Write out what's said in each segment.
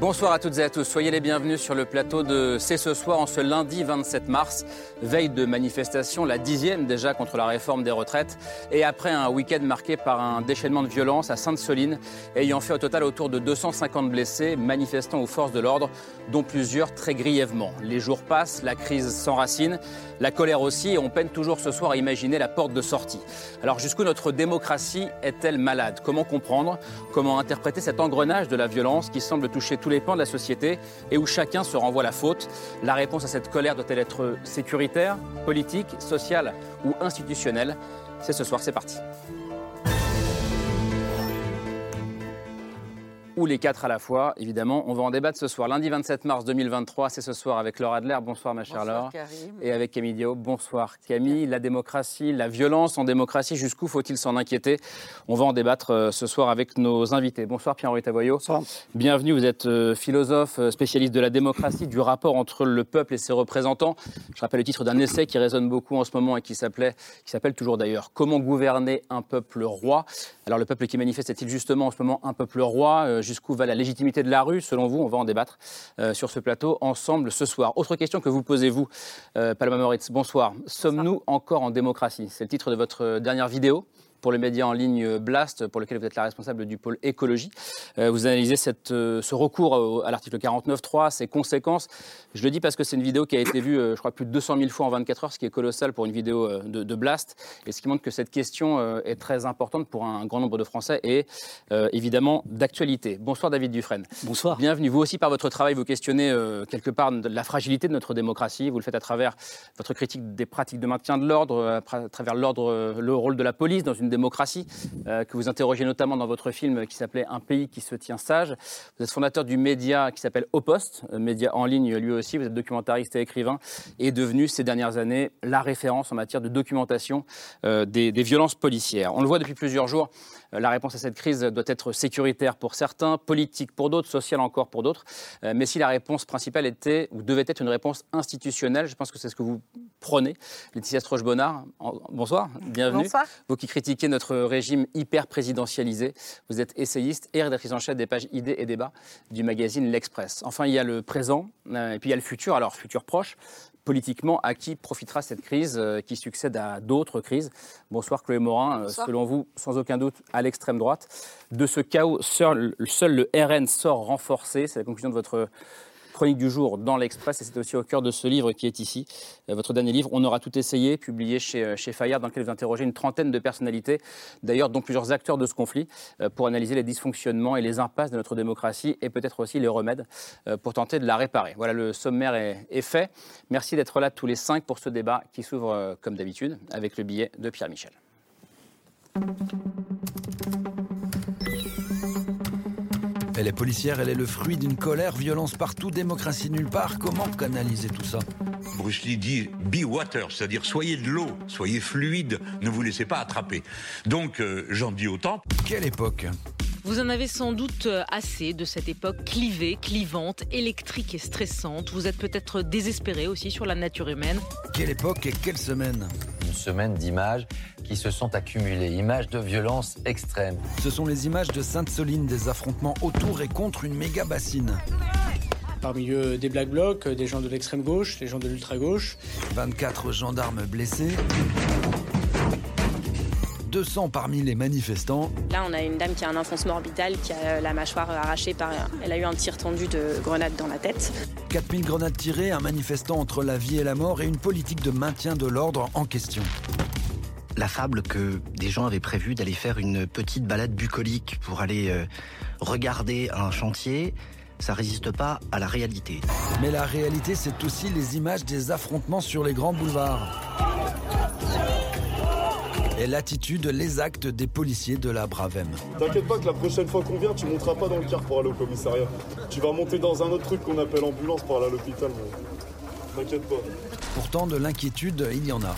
Bonsoir à toutes et à tous. Soyez les bienvenus sur le plateau de C'est ce soir en ce lundi 27 mars, veille de manifestation, la dixième déjà contre la réforme des retraites, et après un week-end marqué par un déchaînement de violence à Sainte-Soline, ayant fait au total autour de 250 blessés, manifestant aux forces de l'ordre, dont plusieurs très grièvement. Les jours passent, la crise s'enracine, la colère aussi, et on peine toujours ce soir à imaginer la porte de sortie. Alors jusqu'où notre démocratie est-elle malade? Comment comprendre? Comment interpréter cet engrenage de la violence qui semble toucher tous les pans de la société et où chacun se renvoie la faute. La réponse à cette colère doit-elle être sécuritaire, politique, sociale ou institutionnelle? C'est ce soir, c'est parti. Ou les quatre à la fois, évidemment. On va en débattre ce soir. Lundi 27 mars 2023, c'est ce soir avec Laura Adler. Bonsoir ma chère Laure. Et avec Camille Diop. Bonsoir Camille. La démocratie, la violence en démocratie, jusqu'où faut-il s'en inquiéter? On va en débattre euh, ce soir avec nos invités. Bonsoir Pierre-Henri Tavoyot. Bonsoir. Bienvenue, vous êtes euh, philosophe, euh, spécialiste de la démocratie, du rapport entre le peuple et ses représentants. Je rappelle le titre d'un essai qui résonne beaucoup en ce moment et qui s'appelait, qui s'appelle toujours d'ailleurs Comment gouverner un peuple roi Alors le peuple qui manifeste est-il justement en ce moment un peuple roi? Jusqu'où va la légitimité de la rue? Selon vous, on va en débattre euh, sur ce plateau ensemble ce soir. Autre question que vous posez-vous, euh, Paloma Moritz, bonsoir. Sommes-nous encore en démocratie? C'est le titre de votre dernière vidéo pour le média en ligne Blast, pour lequel vous êtes la responsable du pôle écologie. Euh, vous analysez cette, euh, ce recours à l'article 49.3, ses conséquences. Je le dis parce que c'est une vidéo qui a été vue, euh, je crois, plus de 200 000 fois en 24 heures, ce qui est colossal pour une vidéo de, de Blast, et ce qui montre que cette question est très importante pour un grand nombre de Français et évidemment d'actualité. Bonsoir David Dufresne. Bonsoir. Bienvenue. Vous aussi, par votre travail, vous questionnez quelque part la fragilité de notre démocratie. Vous le faites à travers votre critique des pratiques de maintien de l'ordre, à travers l'ordre, le rôle de la police dans une démocratie, euh, que vous interrogez notamment dans votre film qui s'appelait Un pays qui se tient sage. Vous êtes fondateur du média qui s'appelle Au Poste, euh, média en ligne lui aussi. Vous êtes documentariste et écrivain et devenu ces dernières années la référence en matière de documentation euh, des, des violences policières. On le voit depuis plusieurs jours, la réponse à cette crise doit être sécuritaire pour certains, politique pour d'autres, sociale encore pour d'autres. Mais si la réponse principale était ou devait être une réponse institutionnelle, je pense que c'est ce que vous prenez. Laetitia Stroche-Bonnard, bonsoir, bienvenue. Bonsoir. Vous qui critiquez notre régime hyper présidentialisé, vous êtes essayiste et rédactrice en chef des pages idées et débats du magazine L'Express. Enfin, il y a le présent euh, et puis il y a le futur, alors futur proche. Politiquement, à qui profitera cette crise euh, qui succède à d'autres crises Bonsoir Chloé Morin. Euh, selon vous, sans aucun doute, à l'extrême droite. De ce chaos, seul, seul le RN sort renforcé. C'est la conclusion de votre chronique du jour dans l'Express et c'est aussi au cœur de ce livre qui est ici, euh, votre dernier livre. On aura tout essayé, publié chez, euh, chez Fayard, dans lequel vous interrogez une trentaine de personnalités, d'ailleurs dont plusieurs acteurs de ce conflit, euh, pour analyser les dysfonctionnements et les impasses de notre démocratie et peut-être aussi les remèdes pour tenter de la réparer. Voilà, le sommaire est, est fait. Merci d'être là tous les cinq pour ce débat qui s'ouvre comme d'habitude avec le billet de Pierre Michel. Elle est policière, elle est le fruit d'une colère, violence partout, démocratie nulle part. Comment canaliser tout ça? Bruce Lee dit be water, c'est-à-dire soyez de l'eau, soyez fluide, ne vous laissez pas attraper. Donc euh, j'en dis autant. Quelle époque? Vous en avez sans doute euh, assez de cette époque clivée, clivante, électrique et stressante. Vous êtes peut-être désespéré aussi sur la nature humaine. Quelle époque et quelle semaine Une semaine d'images qui se sont accumulées, images de violence extrême. Ce sont les images de Sainte-Soline, des affrontements autour et contre une méga bassine. Parmi eux, des black blocs, des gens de l'extrême gauche, des gens de l'ultra gauche. 24 gendarmes blessés. 200 parmi les manifestants. Là, on a une dame qui a un enfoncement orbital, qui a la mâchoire arrachée par. Elle a eu un tir tendu de grenade dans la tête. 4000 grenades tirées, un manifestant entre la vie et la mort et une politique de maintien de l'ordre en question. La fable que des gens avaient prévu d'aller faire une petite balade bucolique pour aller euh, regarder un chantier, ça résiste pas à la réalité. Mais la réalité, c'est aussi les images des affrontements sur les grands boulevards et l'attitude, les actes des policiers de la Bravem. T'inquiète pas que la prochaine fois qu'on vient, tu monteras pas dans le car pour aller au commissariat. Tu vas monter dans un autre truc qu'on appelle ambulance pour aller à l'hôpital. T'inquiète pas. Pourtant, de l'inquiétude, il y en a.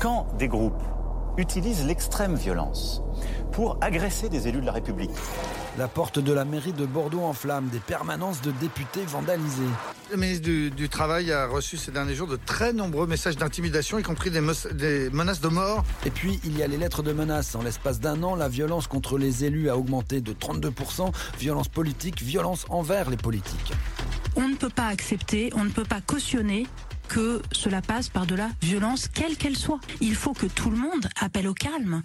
Quand des groupes utilisent l'extrême violence pour agresser des élus de la République. La porte de la mairie de Bordeaux en flammes, des permanences de députés vandalisées. Le ministre du, Travail a reçu ces derniers jours de très nombreux messages d'intimidation, y compris des, des, menaces de mort. Et puis, il y a les lettres de menaces. En l'espace d'un an, la violence contre les élus a augmenté de 32%. Violence politique, violence envers les politiques. On ne peut pas accepter, on ne peut pas cautionner que cela passe par de la violence, quelle qu'elle soit. Il faut que tout le monde appelle au calme.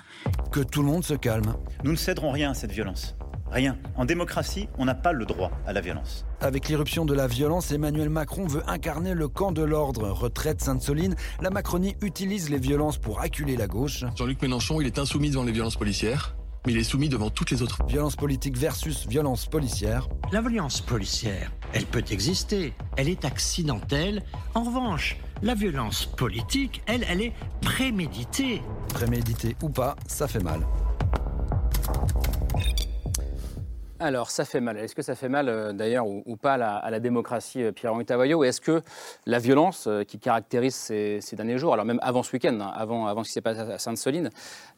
Que tout le monde se calme. Nous ne céderons rien à cette violence. Rien. En démocratie, on n'a pas le droit à la violence. Avec l'irruption de la violence, Emmanuel Macron veut incarner le camp de l'ordre. Retraite Sainte-Soline, la Macronie utilise les violences pour acculer la gauche. Jean-Luc Mélenchon, il est insoumis devant les violences policières mais il est soumis devant toutes les autres. Violence politique versus violence policière. La violence policière, elle peut exister, elle est accidentelle. En revanche, la violence politique, elle, elle est préméditée. Préméditée ou pas, ça fait mal. Alors, ça fait mal. Est-ce que ça fait mal, euh, d'ailleurs, ou, pas, à la, démocratie, euh, Pierre-Henri Tavaillot Est-ce que la violence euh, qui caractérise ces, derniers jours, alors même avant ce week-end, hein, avant, avant ce qui s'est passé à Sainte-Soline,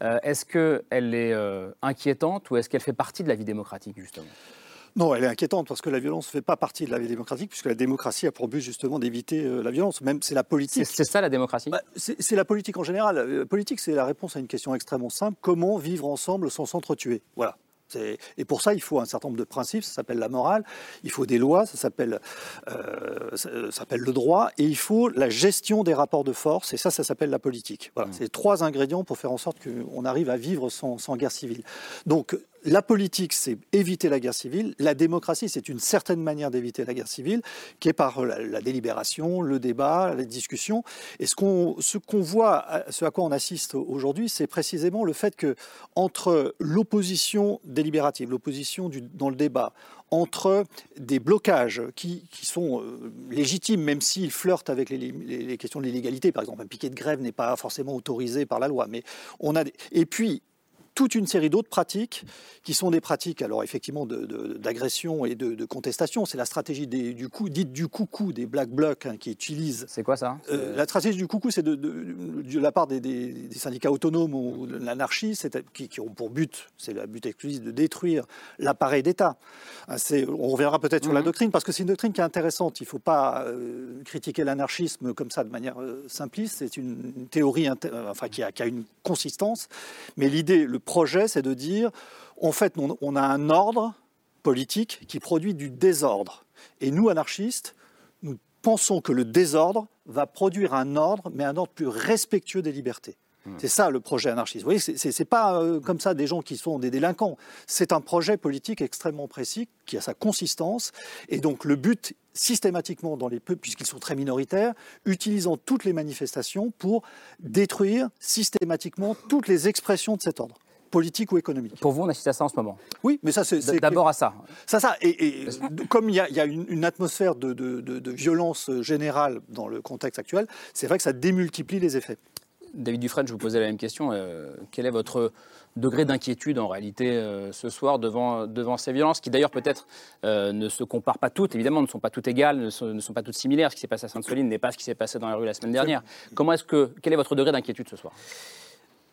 est-ce qu'elle est inquiétante ou est-ce qu'elle fait partie de la vie démocratique, justement? Non, elle est inquiétante parce que la violence ne fait pas partie de la vie démocratique, puisque la démocratie a pour but justement d'éviter la violence. Même c'est la politique. C'est ça la démocratie? Bah, C'est la politique en général. La politique, c'est la réponse à une question extrêmement simple comment vivre ensemble sans s'entretuer? Voilà. Et pour ça, il faut un certain nombre de principes, ça s'appelle la morale, il faut des lois, ça s'appelle euh, le droit, et il faut la gestion des rapports de force, et ça, ça s'appelle la politique. Voilà, mmh. c'est trois ingrédients pour faire en sorte qu'on arrive à vivre sans, sans guerre civile. Donc, la politique, c'est éviter la guerre civile. La démocratie, c'est une certaine manière d'éviter la guerre civile, qui est par la, délibération, le débat, les discussions. Et ce qu'on voit, ce à quoi on assiste aujourd'hui, c'est précisément le fait que entre l'opposition délibérative, l'opposition dans le débat, entre des blocages qui, sont euh, légitimes, même s'ils flirtent avec les, les, questions de l'illégalité. Par exemple, un piquet de grève n'est pas forcément autorisé par la loi. Mais on a Et puis, toute une série d'autres pratiques qui sont des pratiques, alors effectivement, d'agression et de, contestation. C'est la stratégie du coup, dite du coucou des black blocs hein, qui utilisent. C'est quoi ça? euh, La stratégie du coucou, c'est de, la part des, syndicats autonomes ou de l'anarchie, qui, qui, ont pour but, c'est le but exclusif de détruire l'appareil d'État. Hein, on reviendra peut-être sur la mhm. doctrine parce que c'est une doctrine qui est intéressante. Il ne faut pas euh, critiquer l'anarchisme comme ça de manière euh, simpliste. C'est une, théorie, enfin, qui a, qui a une consistance, mais l'idée, le projet, c'est de dire, en fait, on a un ordre politique qui produit du désordre. Et nous, anarchistes, nous pensons que le désordre va produire un ordre, mais un ordre plus respectueux des libertés. Hmm. C'est ça le projet anarchiste. Vous voyez, ce n'est pas euh, comme ça des gens qui sont des délinquants. C'est un projet politique extrêmement précis qui a sa consistance. Et donc le but systématiquement dans les peuples, puisqu'ils sont très minoritaires, utilisant toutes les manifestations pour détruire systématiquement toutes les expressions de cet ordre politique ou économique. Pour vous, on assiste à ça en ce moment Oui, mais ça, c'est... D'abord à ça. Ça, ça. Et, comme il y a, une, atmosphère de, violence générale dans le contexte actuel, c'est vrai que ça démultiplie les effets. David Dufresne, je vous posais la même question. Euh, quel est votre degré d'inquiétude en réalité euh, ce soir devant, devant ces violences, qui d'ailleurs peut-être euh, ne se comparent pas toutes, évidemment, ne sont pas toutes égales, ne sont, ne sont pas toutes similaires. Ce qui s'est passé à Sainte-Soline n'est pas ce qui s'est passé dans la rue la semaine dernière. Comment est-ce que, quel est votre degré d'inquiétude ce soir?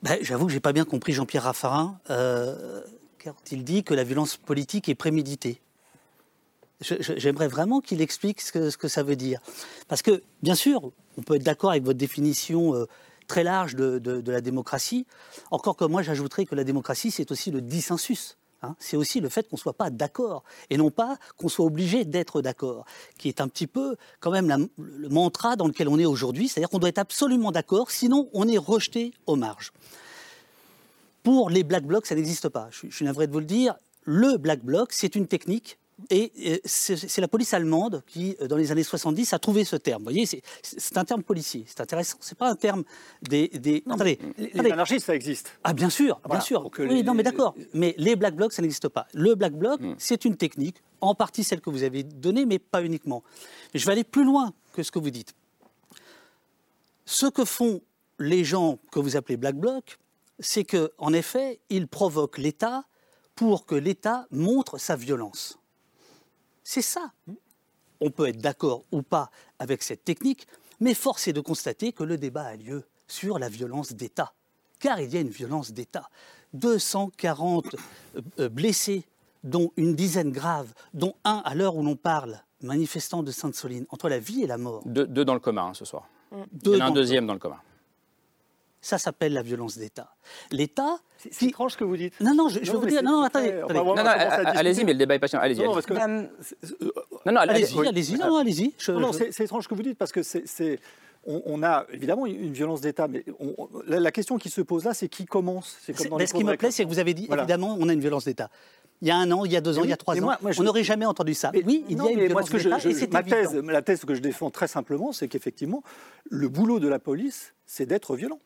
Ben, J'avoue que j'ai pas bien compris Jean-Pierre Raffarin euh, quand il dit que la violence politique est préméditée. J'aimerais vraiment qu'il explique ce que, ce que, ça veut dire. Parce que, bien sûr, on peut être d'accord avec votre définition euh, très large de, de, la démocratie. Encore que moi, j'ajouterais que la démocratie, c'est aussi le dissensus. Hein. c'est aussi le fait qu'on ne soit pas d'accord et non pas qu'on soit obligé d'être d'accord, qui est un petit peu quand même le mantra dans lequel on est aujourd'hui, c'est-à-dire qu'on doit être absolument d'accord, sinon on est rejeté aux marges. Pour les black blocs, ça n'existe pas. Je, je suis navré de vous le dire. Le black bloc, c'est une technique et c'est la police allemande qui, euh, dans les années 70, a trouvé ce terme. Vous voyez, c'est un terme policier. C'est intéressant. C'est pas un terme des. des... attendez, les, anarchistes, ça existe. Ah, bien sûr, bien sûr. Oui, non, mais d'accord. Mais les black blocs, ça n'existe pas. Le black bloc, hmm. c'est une technique, en partie celle que vous avez donnée, mais pas uniquement. je vais aller plus loin que ce que vous dites. Ce que font les gens que vous appelez black blocs, c'est qu'en effet, ils provoquent l'État pour que l'État montre sa violence. C'est ça. On peut être d'accord ou pas avec cette technique, mais force est de constater que le débat a lieu sur la violence d'État. car il y a une violence d'État. 240 euh, blessés, dont une dizaine graves, dont un à l'heure où l'on parle, manifestant de Sainte-Soline, entre la vie et la mort. Deux, deux dans le coma hein, ce soir. Deux Il y en a un deuxième dans le coma. Ça s'appelle la violence d'État. L'État. C'est étrange ce que vous dites. Non, non, je, je vais vous mais dire. Non, non, attendez. Non, non, allez-y, mais le débat est patient. Allez-y. Non, non, allez-y. que- Euh, Non, non, allez- Allez-y, oui. Non, non, allez-y. Je- Non, non, je- c'est étrange ce que vous dites parce que c'est, on, on a évidemment une violence d'État, mais on- on- la, la question qui se pose là, c'est qui commence? Comme dans mais les ce qui me plaît, c'est que vous avez dit, Voilà. évidemment, on a une violence d'État. Il y a un an, il y a deux ans, Mais il y a trois mais ans, moi- moi, je- on n'aurait jamais entendu ça. oui, il Non, y a une mais moi, violence ce que je- d'État je- et c'est ma thèse, la thèse que je défends très simplement, c'est qu'effectivement, le boulot de la police, c'est d'être violent.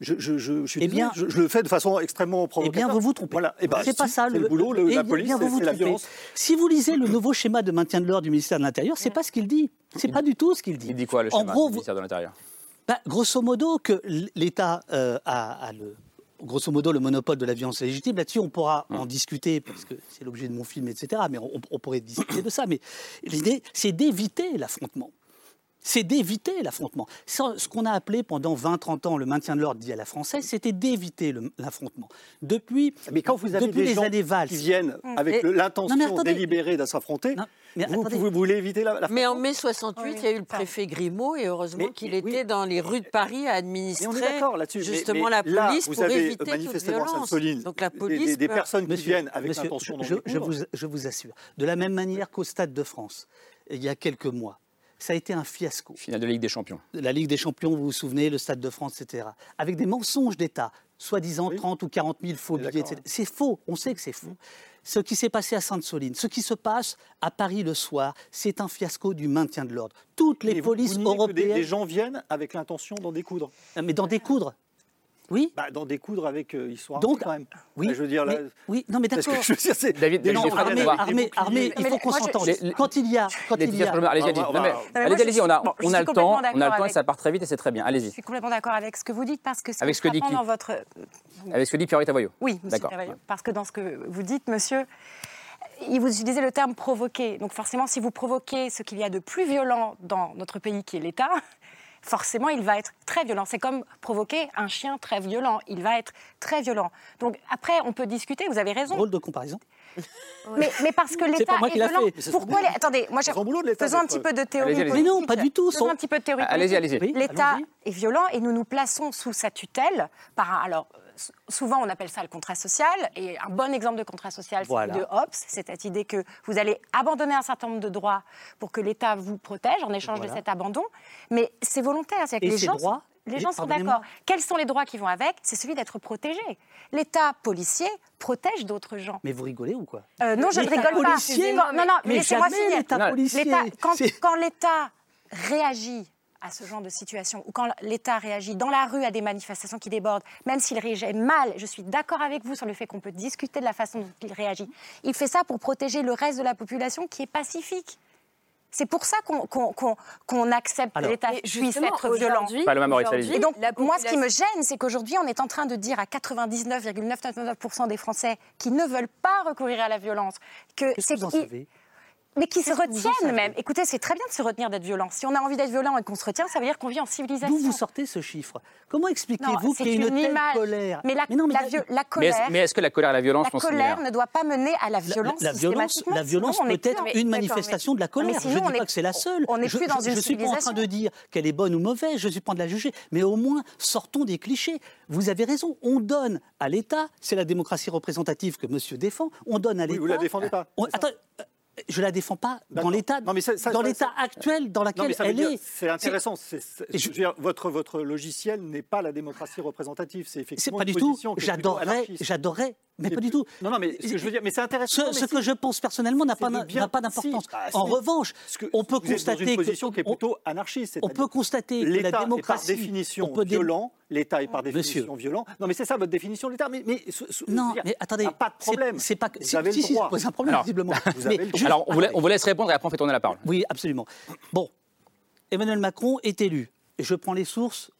Je, je, je, je suis Eh désolé, bien- je, je le fais de façon extrêmement Eh provocateur. bien, vous vous trompez. Voilà. Eh ben, c'est pas ça c'est le, boulot. le- Eh la bien, police, vous c'est la violence. Si vous lisez le nouveau schéma de maintien de l'ordre du ministère de l'Intérieur, c'est pas ce qu'il dit. C'est pas du tout ce qu'il dit. Il dit quoi le En schéma gros, du ministère de l'Intérieur? Bah, grosso modo, que l'État euh, a, a le, grosso modo le monopole de la violence légitime. Là-dessus, on pourra en discuter parce que c'est l'objet de mon film, etc. Mais on, on pourrait discuter de ça. Mais l'idée, c'est d'éviter l'affrontement. C'est d'éviter l'affrontement. Ce qu'on a appelé pendant 20-30 ans le maintien de l'ordre dit à la française, c'était d'éviter l'affrontement. Depuis, Mais quand vous avez depuis des les gens années Valls, qui viennent avec Non, mais l'intention délibérée de s'affronter, vous, voulez éviter la, la Mais en mai 68, il y a eu le préfet Grimaud et heureusement qu'il oui. était dans les rues de Paris à administrer on est d'accord là-dessus. mais- justement mais la là, police vous pour avez éviter toute manifestement à violence. Sainte-Soline Donc la des- police des, personnes qui Monsieur- viennent avec l'intention je, je vous, je vous assure, de la même manière qu'au Stade de France, il y a quelques mois, ça a été un fiasco. Finale de Ligue des Champions. La Ligue des Champions, vous vous souvenez, le Stade de France, etc. Avec des mensonges d'État, soi-disant 30 ou 40 000 faux billets, etc. C'est faux, on sait que c'est faux. Ce qui s'est passé à Sainte-Soline, ce qui se passe à Paris le soir, c'est un fiasco du maintien de l'ordre. Toutes les polices vous niez que des- européennes. des gens viennent avec l'intention d'en découdre. Mais d'en découdre. Oui bah, D'en découdre avec. euh, armés Donc, quand même. oui, Bah, je veux dire, là, mais- oui, non, mais d'accord. je veux dire, c'est- David, des David gens Desfranc, viennent on avec va- des Armée, boucliers. armée, il Mais faut qu'on je- s'entende. Quand il y a, quand il y Laetitia a, Solomon, allez-y, allez-y. on Non, Allez-y, je a, je on le temps, on a le temps et ça part très vite et c'est très bien. Je Allez-y. suis complètement d'accord avec ce que vous dites parce que ce Avec ce que dit dans votre Avec ce que dit Pierre Tavoyot. Oui, monsieur D'accord. Parce que dans ce que vous dites, monsieur, il vous utilisez le terme provoquer. Donc forcément, si vous provoquez ce qu'il y a de plus violent dans notre pays, qui est l'État, forcément, il va être très violent. C'est comme provoquer un chien très violent. Il va être très violent. Donc après, on peut discuter, vous avez raison. drôle de comparaison. Mais, mais parce que l'État pas moi est violent. Pourquoi les... Attendez, moi j'ai... Faisons un petit peu de théorie allez-y. politique. Mais non, pas du tout. Faisons Son- un petit peu de théorie Allez-y, allez-y. L'État est violent et nous nous plaçons sous sa tutelle par. Alors, souvent on appelle ça le contrat social et un bon exemple de contrat social, c'est Voilà. celui de Hobbes. C'est cette idée que vous allez abandonner un certain nombre de droits pour que l'État vous protège en échange Voilà. de cet abandon. Mais c'est volontaire. C'est-à-dire que les gens, droits les gens sont d'accord. Quels sont les droits qui vont avec? C'est celui d'être protégé. L'État policier protège d'autres gens. Mais vous rigolez ou quoi? Euh, non, je ne rigole pas. policier Non, non, non, Mais laissez-moi finir. l'État policier. Quand l'État réagit à ce genre de situation, ou quand l'État réagit dans la rue à des manifestations qui débordent, même s'il réagit mal, je suis d'accord avec vous sur le fait qu'on peut discuter de la façon dont il réagit. Il fait ça pour protéger le reste de la population qui est pacifique. C'est pour ça qu'on accepte que l'État puisse être violent. aujourd'hui- Pas le même, Maurice, aujourd'hui, allez-y. Et donc, moi, ce qui me gêne, c'est qu'aujourd'hui, on est en train de dire à 99,999% des Français qui ne veulent pas recourir à la violence que c'est que mais qui se retiennent même. Écoutez, c'est très bien de se retenir d'être violent. Si on a envie d'être violent et qu'on se retient, ça veut dire qu'on vit en civilisation. D'où vous sortez ce chiffre? Comment expliquez-vous qu'il y ait une, une telle image. colère? Mais la, non, mais la colère, est-ce, mais est-ce que la colère et la violence la sont colère similaires? ne doit pas mener à la La- violence la, violence, la violence sinon peut être une manifestation de la mais colère. sinon, je ne dis est- pas que c'est la seule. on n'est je, plus dans je- une je suis pas en train de dire qu'elle est bonne ou mauvaise. Je suis pas en train de la juger. Mais au moins, sortons des clichés. Vous avez raison. On donne à l'État, c'est la démocratie représentative que Monsieur défend. On donne à Oui, l'État. vous la défendez pas. Attends, euh, je la défends pas dans l'état, dans actuel dans Non, lequel mais ça veut elle dire- est. C'est intéressant. C'est- c'est- Et je je- veux dire, votre, votre logiciel n'est pas la démocratie représentative. C'est C'est effectivement pas une du tout. position anarchiste. j'adorerais, mais pas du tout. Non, non, mais ce que je veux dire, mais c'est intéressant. Ce, que je pense personnellement n'a c'est pas, n'a d'importance. Si, bah, en revanche, que on peut vous êtes dans constater une position que qui est on- plutôt anarchiste. on peut constater que la l'État est par démocratie, définition violent. L'État est par définition Monsieur. violent. Non, mais c'est ça votre définition de l'État. Mais, mais Non, dire, mais attendez, a pas de c'est- problème. c'est pas que- Vous si- avez si, le si, droit. ça pose un problème, Alors, visiblement. vous avez le droit. Alors, on vous, la- attendez. on vous laisse répondre et après on fait tourner la parole. Oui, absolument. Bon, Emmanuel Macron est élu. Je prends les sources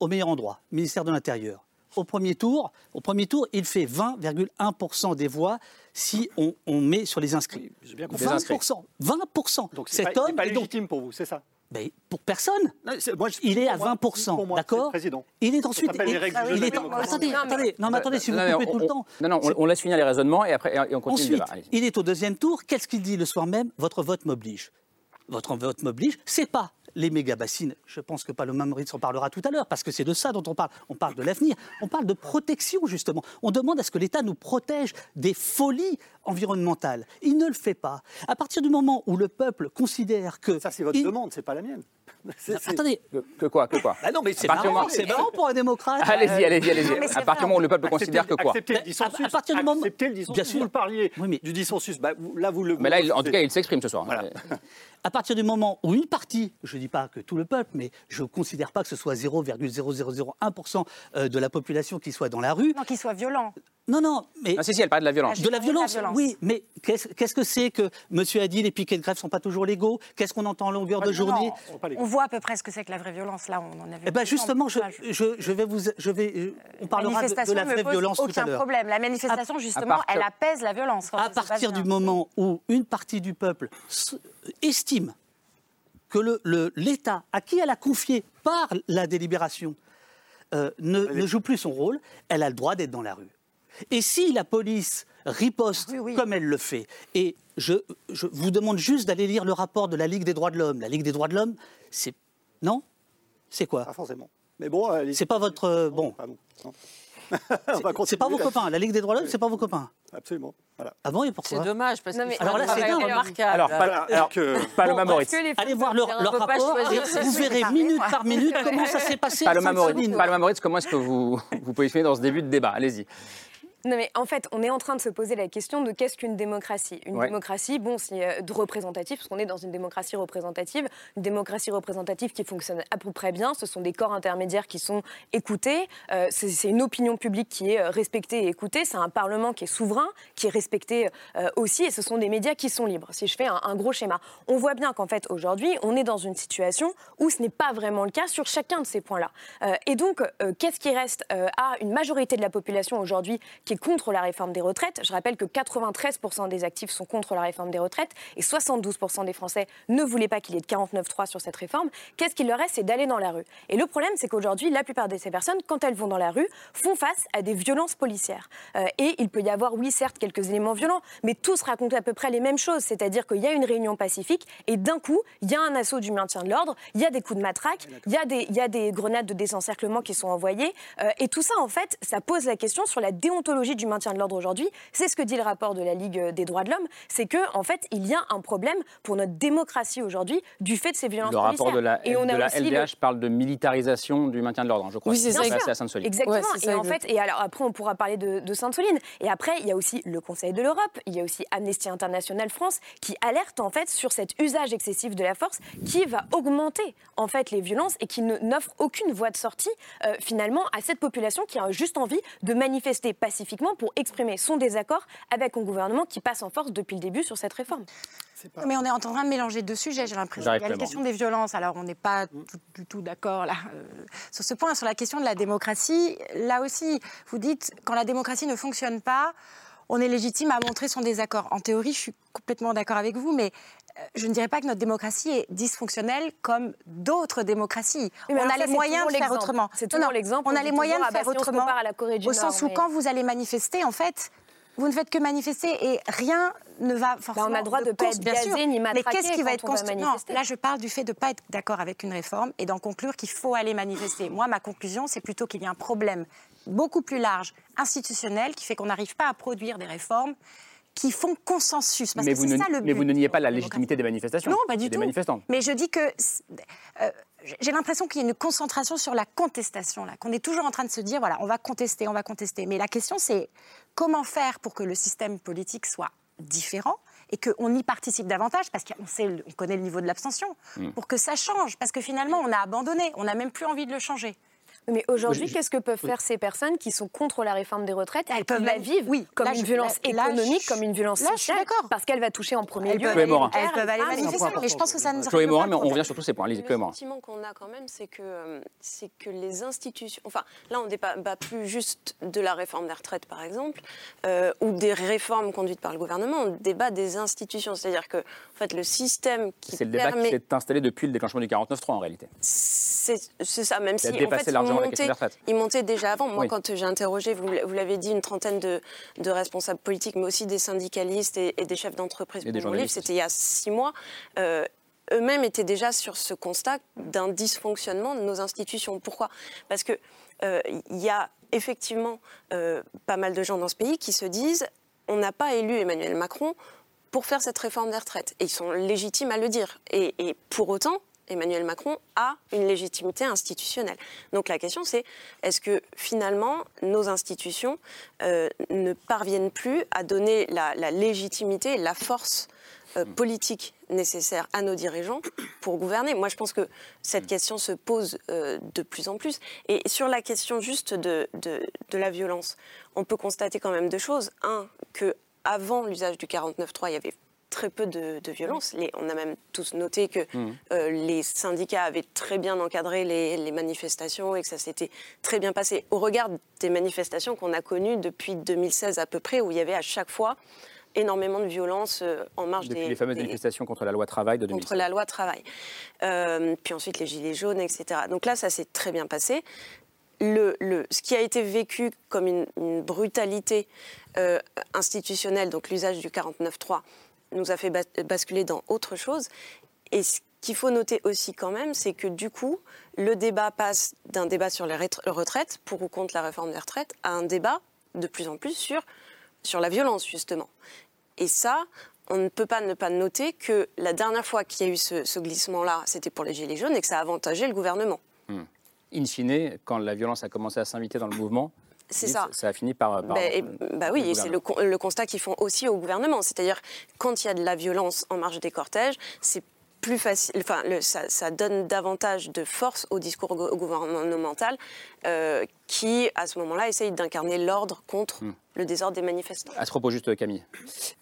au meilleur endroit, ministère de l'Intérieur. Au premier tour, au premier tour, il fait 20,1% des voix si on, on met sur les inscrits. J'ai bien compris. Des inscrits. 20%. 20%. Donc Cet pas, homme pas est donc légitime pour vous, c'est ça? Ben, pour personne. il est à 20%, d'accord Il est ensuite. règles il est en-. Attendez, attendez. Non, mais attendez, si vous coupez on- tout le temps. Non, non, on, on laisse finir les raisonnements et après et on continue le Ensuite, il est au deuxième tour. Qu'est-ce qu'il dit le soir même? Votre vote m'oblige. Votre vote m'oblige. C'est pas les méga bassines. Je pense que Paloma Moritz en parlera tout à l'heure, parce que c'est de ça dont on parle. On parle de l'avenir. On parle de protection, justement. On demande à ce que l'État nous protège des folies environnementales. Il ne le fait pas. À partir du moment où le peuple considère que. Ça, c'est votre demande, c'est pas la mienne. Attendez. Que, que quoi Que quoi Ah non, mais c'est marrant, c'est marrant pour un démocrate. Allez-y, allez-y, allez-y. Non, mais c'est À partir du moment où le peuple considère que quoi Accepter le Mais dissensus. à- à partir du moment- accepter le dissensus. Bien sûr. Vous le parliez du dissensus. Bah, vous- là, vous le. Mais là, il- en tout cas, il s'exprime ce soir. À partir du moment où une partie, je ne dis pas que tout le peuple, mais je ne considère pas que ce soit 0,0001% euh, de la population qui soit dans la rue. Non, qu'il soit violent. Non, non, mais. Ah, si, si, elle parle de la violence. De la Oui, violence. Oui, mais qu'est-ce que c'est que monsieur a dit les piquets de grève ne sont pas toujours légaux? Qu'est-ce qu'on entend en longueur de Non, journée? On voit à peu près ce que c'est que la vraie violence. Là, on en avait. Eh ben justement, je, je, je vais vous, je vais, euh, on parlera de, la vraie pose violence tout à aucun problème. La manifestation, justement, partir- elle apaise la violence. quand À partir du moment où une partie du peuple s- estime que le- le- l'État, à qui elle a confié par la délibération, euh, ne, ne joue plus son rôle, elle a le droit d'être dans la rue. Et si la police riposte comme elle le fait, et je, je vous demande juste d'aller lire le rapport de la Ligue des droits de l'homme. La Ligue des droits de l'homme, c'est... Non? C'est quoi? Pas forcément. Mais bon, euh, C'est pas votre... euh, Bon. C'est- C'est pas vos copains. La Ligue des droits de l'homme, c'est pas vos copains. Absolument. Voilà. Ah bon, et pourquoi? C'est dommage parce que alors là, c'est remarquable. Alors, pas- alors, Paloma Bon, Moritz. que Allez voir leur, leur rapport et vous verrez minute par minute comment ça s'est passé. Paloma Moritz. Paloma Moritz, comment est-ce que vous vous positionnez dans ce début de débat? Allez-y. Non mais en fait, on est en train de se poser la question de qu'est-ce qu'une démocratie? Une Ouais. démocratie, bon, c'est euh, de représentatif, parce qu'on est dans une démocratie représentative. Une démocratie représentative qui fonctionne à peu près bien. Ce sont des corps intermédiaires qui sont écoutés. Euh, c'est une opinion publique qui est euh, respectée et écoutée. C'est un parlement qui est souverain, qui est respecté euh, aussi, et ce sont des médias qui sont libres. Si je fais un, un gros schéma, on voit bien qu'en fait aujourd'hui, on est dans une situation où ce n'est pas vraiment le cas sur chacun de ces points-là. Euh, et donc, qu'est-ce qui reste à une majorité de la population aujourd'hui qui est contre la réforme des retraites Je rappelle que 93% des actifs sont contre la réforme des retraites et 72% des Français ne voulaient pas qu'il y ait de 49.3 sur cette réforme. Qu'est-ce qu'il leur reste? C'est d'aller dans la rue. Et le problème, c'est qu'aujourd'hui, la plupart de ces personnes, quand elles vont dans la rue, font face à des violences policières. Euh, et il peut y avoir, oui, certes, quelques éléments violents, mais tous racontent à peu près les mêmes choses. C'est-à-dire qu'il y a une réunion pacifique et d'un coup, il y a un assaut du maintien de l'ordre, il y a des coups de matraque, il y, a des- il y a des grenades de désencerclement qui sont envoyées. Euh, et tout ça, en fait, ça pose la question sur la déontologie du maintien de l'ordre aujourd'hui. C'est ce que dit le rapport de la Ligue des droits de l'homme. C'est que, en fait, il y a un problème pour notre démocratie aujourd'hui du fait de ces violences Le rapport de la. Et on de a la aussi le- LDH parle de militarisation du maintien de l'ordre, je crois. oui, c'est ça. C'est à Sainte-Soline. Exactement. Ouais, c'est ça, et en exact. fait, et alors après, on pourra parler de, de Sainte-Soline. Et après, il y a aussi le Conseil de l'Europe, il y a aussi Amnesty International France qui alerte en fait sur cet usage excessif de la force qui va augmenter en fait les violences et qui ne- n'offre aucune voie de sortie euh, finalement à cette population qui a juste envie de manifester pacifiquement pour exprimer son désaccord avec un gouvernement qui passe en force depuis le début sur cette réforme. Mais on est en train de mélanger deux sujets, j'ai l'impression. Il y a la question des violences. Alors, on n'est pas tout- du tout d'accord là euh, sur ce point. Sur la question de la démocratie, là aussi, vous dites quand la démocratie ne fonctionne pas, on est légitime à montrer son désaccord. En théorie, je suis complètement d'accord avec vous, mais je ne dirais pas que notre démocratie est dysfonctionnelle comme d'autres démocraties. Oui, on a ça, les moyens de faire autrement. C'est toujours l'exemple. On a les moyens de faire autrement. à la Corée du Au Nord, sens où mais- quand vous allez manifester, en fait, vous ne faites que manifester et rien ne va forcément. Bah, on a le droit de pas cons- être sûr. ni Mais qu'est-ce qui va être construit? Là, je parle du fait de ne pas être d'accord avec une réforme et d'en conclure qu'il faut aller manifester. Moi, ma conclusion, c'est plutôt qu'il y a un problème beaucoup plus large, institutionnel, qui fait qu'on n'arrive pas à produire des réformes qui font consensus. Parce Mais que vous, ne, ça le mais but. vous ne niez pas la légitimité des manifestations. Non, pas du et des tout. manifestants. Mais je dis que euh, j'ai l'impression qu'il y a une concentration sur la contestation, là, qu'on est toujours en train de se dire, voilà, on va contester, on va contester. Mais la question, c'est comment faire pour que le système politique soit différent et qu'on y participe davantage, parce qu'on sait, on connaît le niveau de l'abstention, Mm. pour que ça change, parce que finalement, on a abandonné, on n'a même plus envie de le changer. Mais aujourd'hui, qu'est-ce que peuvent oui. faire ces personnes qui sont contre la réforme des retraites Elles peuvent la vivre oui, comme là, une je- violence là- économique, comme une violence là, je suis sociale, d'accord. parce qu'elle va toucher en premier Elles lieu. peuvent elles peuvent aller Ah, manifester, je pense que ça ne Chloé Morin, mais on revient sur tous ces points. Allez-y, Le Chloé Morin. sentiment qu'on a quand même, c'est que, c'est que les institutions. Enfin, là, on ne débat pas plus juste de la réforme des retraites, par exemple, euh, ou des réformes conduites par le gouvernement. On débat des institutions. C'est-à-dire que, en fait, le système qui C'est le débat qui permet. s'est installé depuis le déclenchement du 49-3 en réalité. C'est ça, même si en fait, montaient- ils montaient déjà avant. Moi, Oui. quand j'ai interrogé, vous, vous l'avez dit, une trentaine de, de responsables politiques, mais aussi des syndicalistes et, et des chefs d'entreprise pour mon livre, c'était il y a six mois. euh, eux-mêmes étaient déjà sur ce constat d'un dysfonctionnement de nos institutions. Pourquoi? Parce que euh, il y a effectivement euh, pas mal de gens dans ce pays qui se disent on n'a pas élu Emmanuel Macron pour faire cette réforme des retraites. Et ils sont légitimes à le dire. Et, et pour autant, Emmanuel Macron a une légitimité institutionnelle. Donc la question c'est, est-ce que finalement nos institutions euh, ne parviennent plus à donner la, la légitimité et la force euh, politique nécessaire à nos dirigeants pour gouverner? Moi je pense que cette question se pose euh, de plus en plus. Et sur la question juste de, de, de la violence, on peut constater quand même deux choses. Un, que avant l'usage du 49.3, il y avait très peu de, de violence. Les- on a même tous noté que Mmh. euh, les syndicats avaient très bien encadré les, les manifestations et que ça s'était très bien passé. Au regard des manifestations qu'on a connues depuis 2016 à peu près, où il y avait à chaque fois énormément de violence euh, en marge Depuis des, les fameuses des- manifestations contre la loi travail de 2016. contre la loi travail. Euh, puis ensuite les gilets jaunes, etc. Donc là, ça s'est très bien passé. Le, le- ce qui a été vécu comme une, une brutalité euh, institutionnelle, donc l'usage du 49.3, nous a fait bas- basculer dans autre chose. Et ce qu'il faut noter aussi quand même, c'est que du coup, le débat passe d'un débat sur les retraites, pour ou contre la réforme des retraites, à un débat de plus en plus sur, sur la violence, justement. Et ça, on ne peut pas ne pas noter que la dernière fois qu'il y a eu ce, ce glissement-là, c'était pour les Gilets jaunes et que ça a avantagé le gouvernement. Hmm. In fine, quand la violence a commencé à s'inviter dans le mouvement, C'est ça. Ça a fini par. par- Bah, et- bah oui, et c'est le, con- le constat qu'ils font aussi au gouvernement. C'est-à-dire, quand il y a de la violence en marge des cortèges, c'est plus facile, enfin, le- ça, ça donne davantage de force au discours gou- gouvernemental euh, qui, à ce moment-là, essaye d'incarner l'ordre contre Hmm. le désordre des manifestants. À ce propos, juste Camille.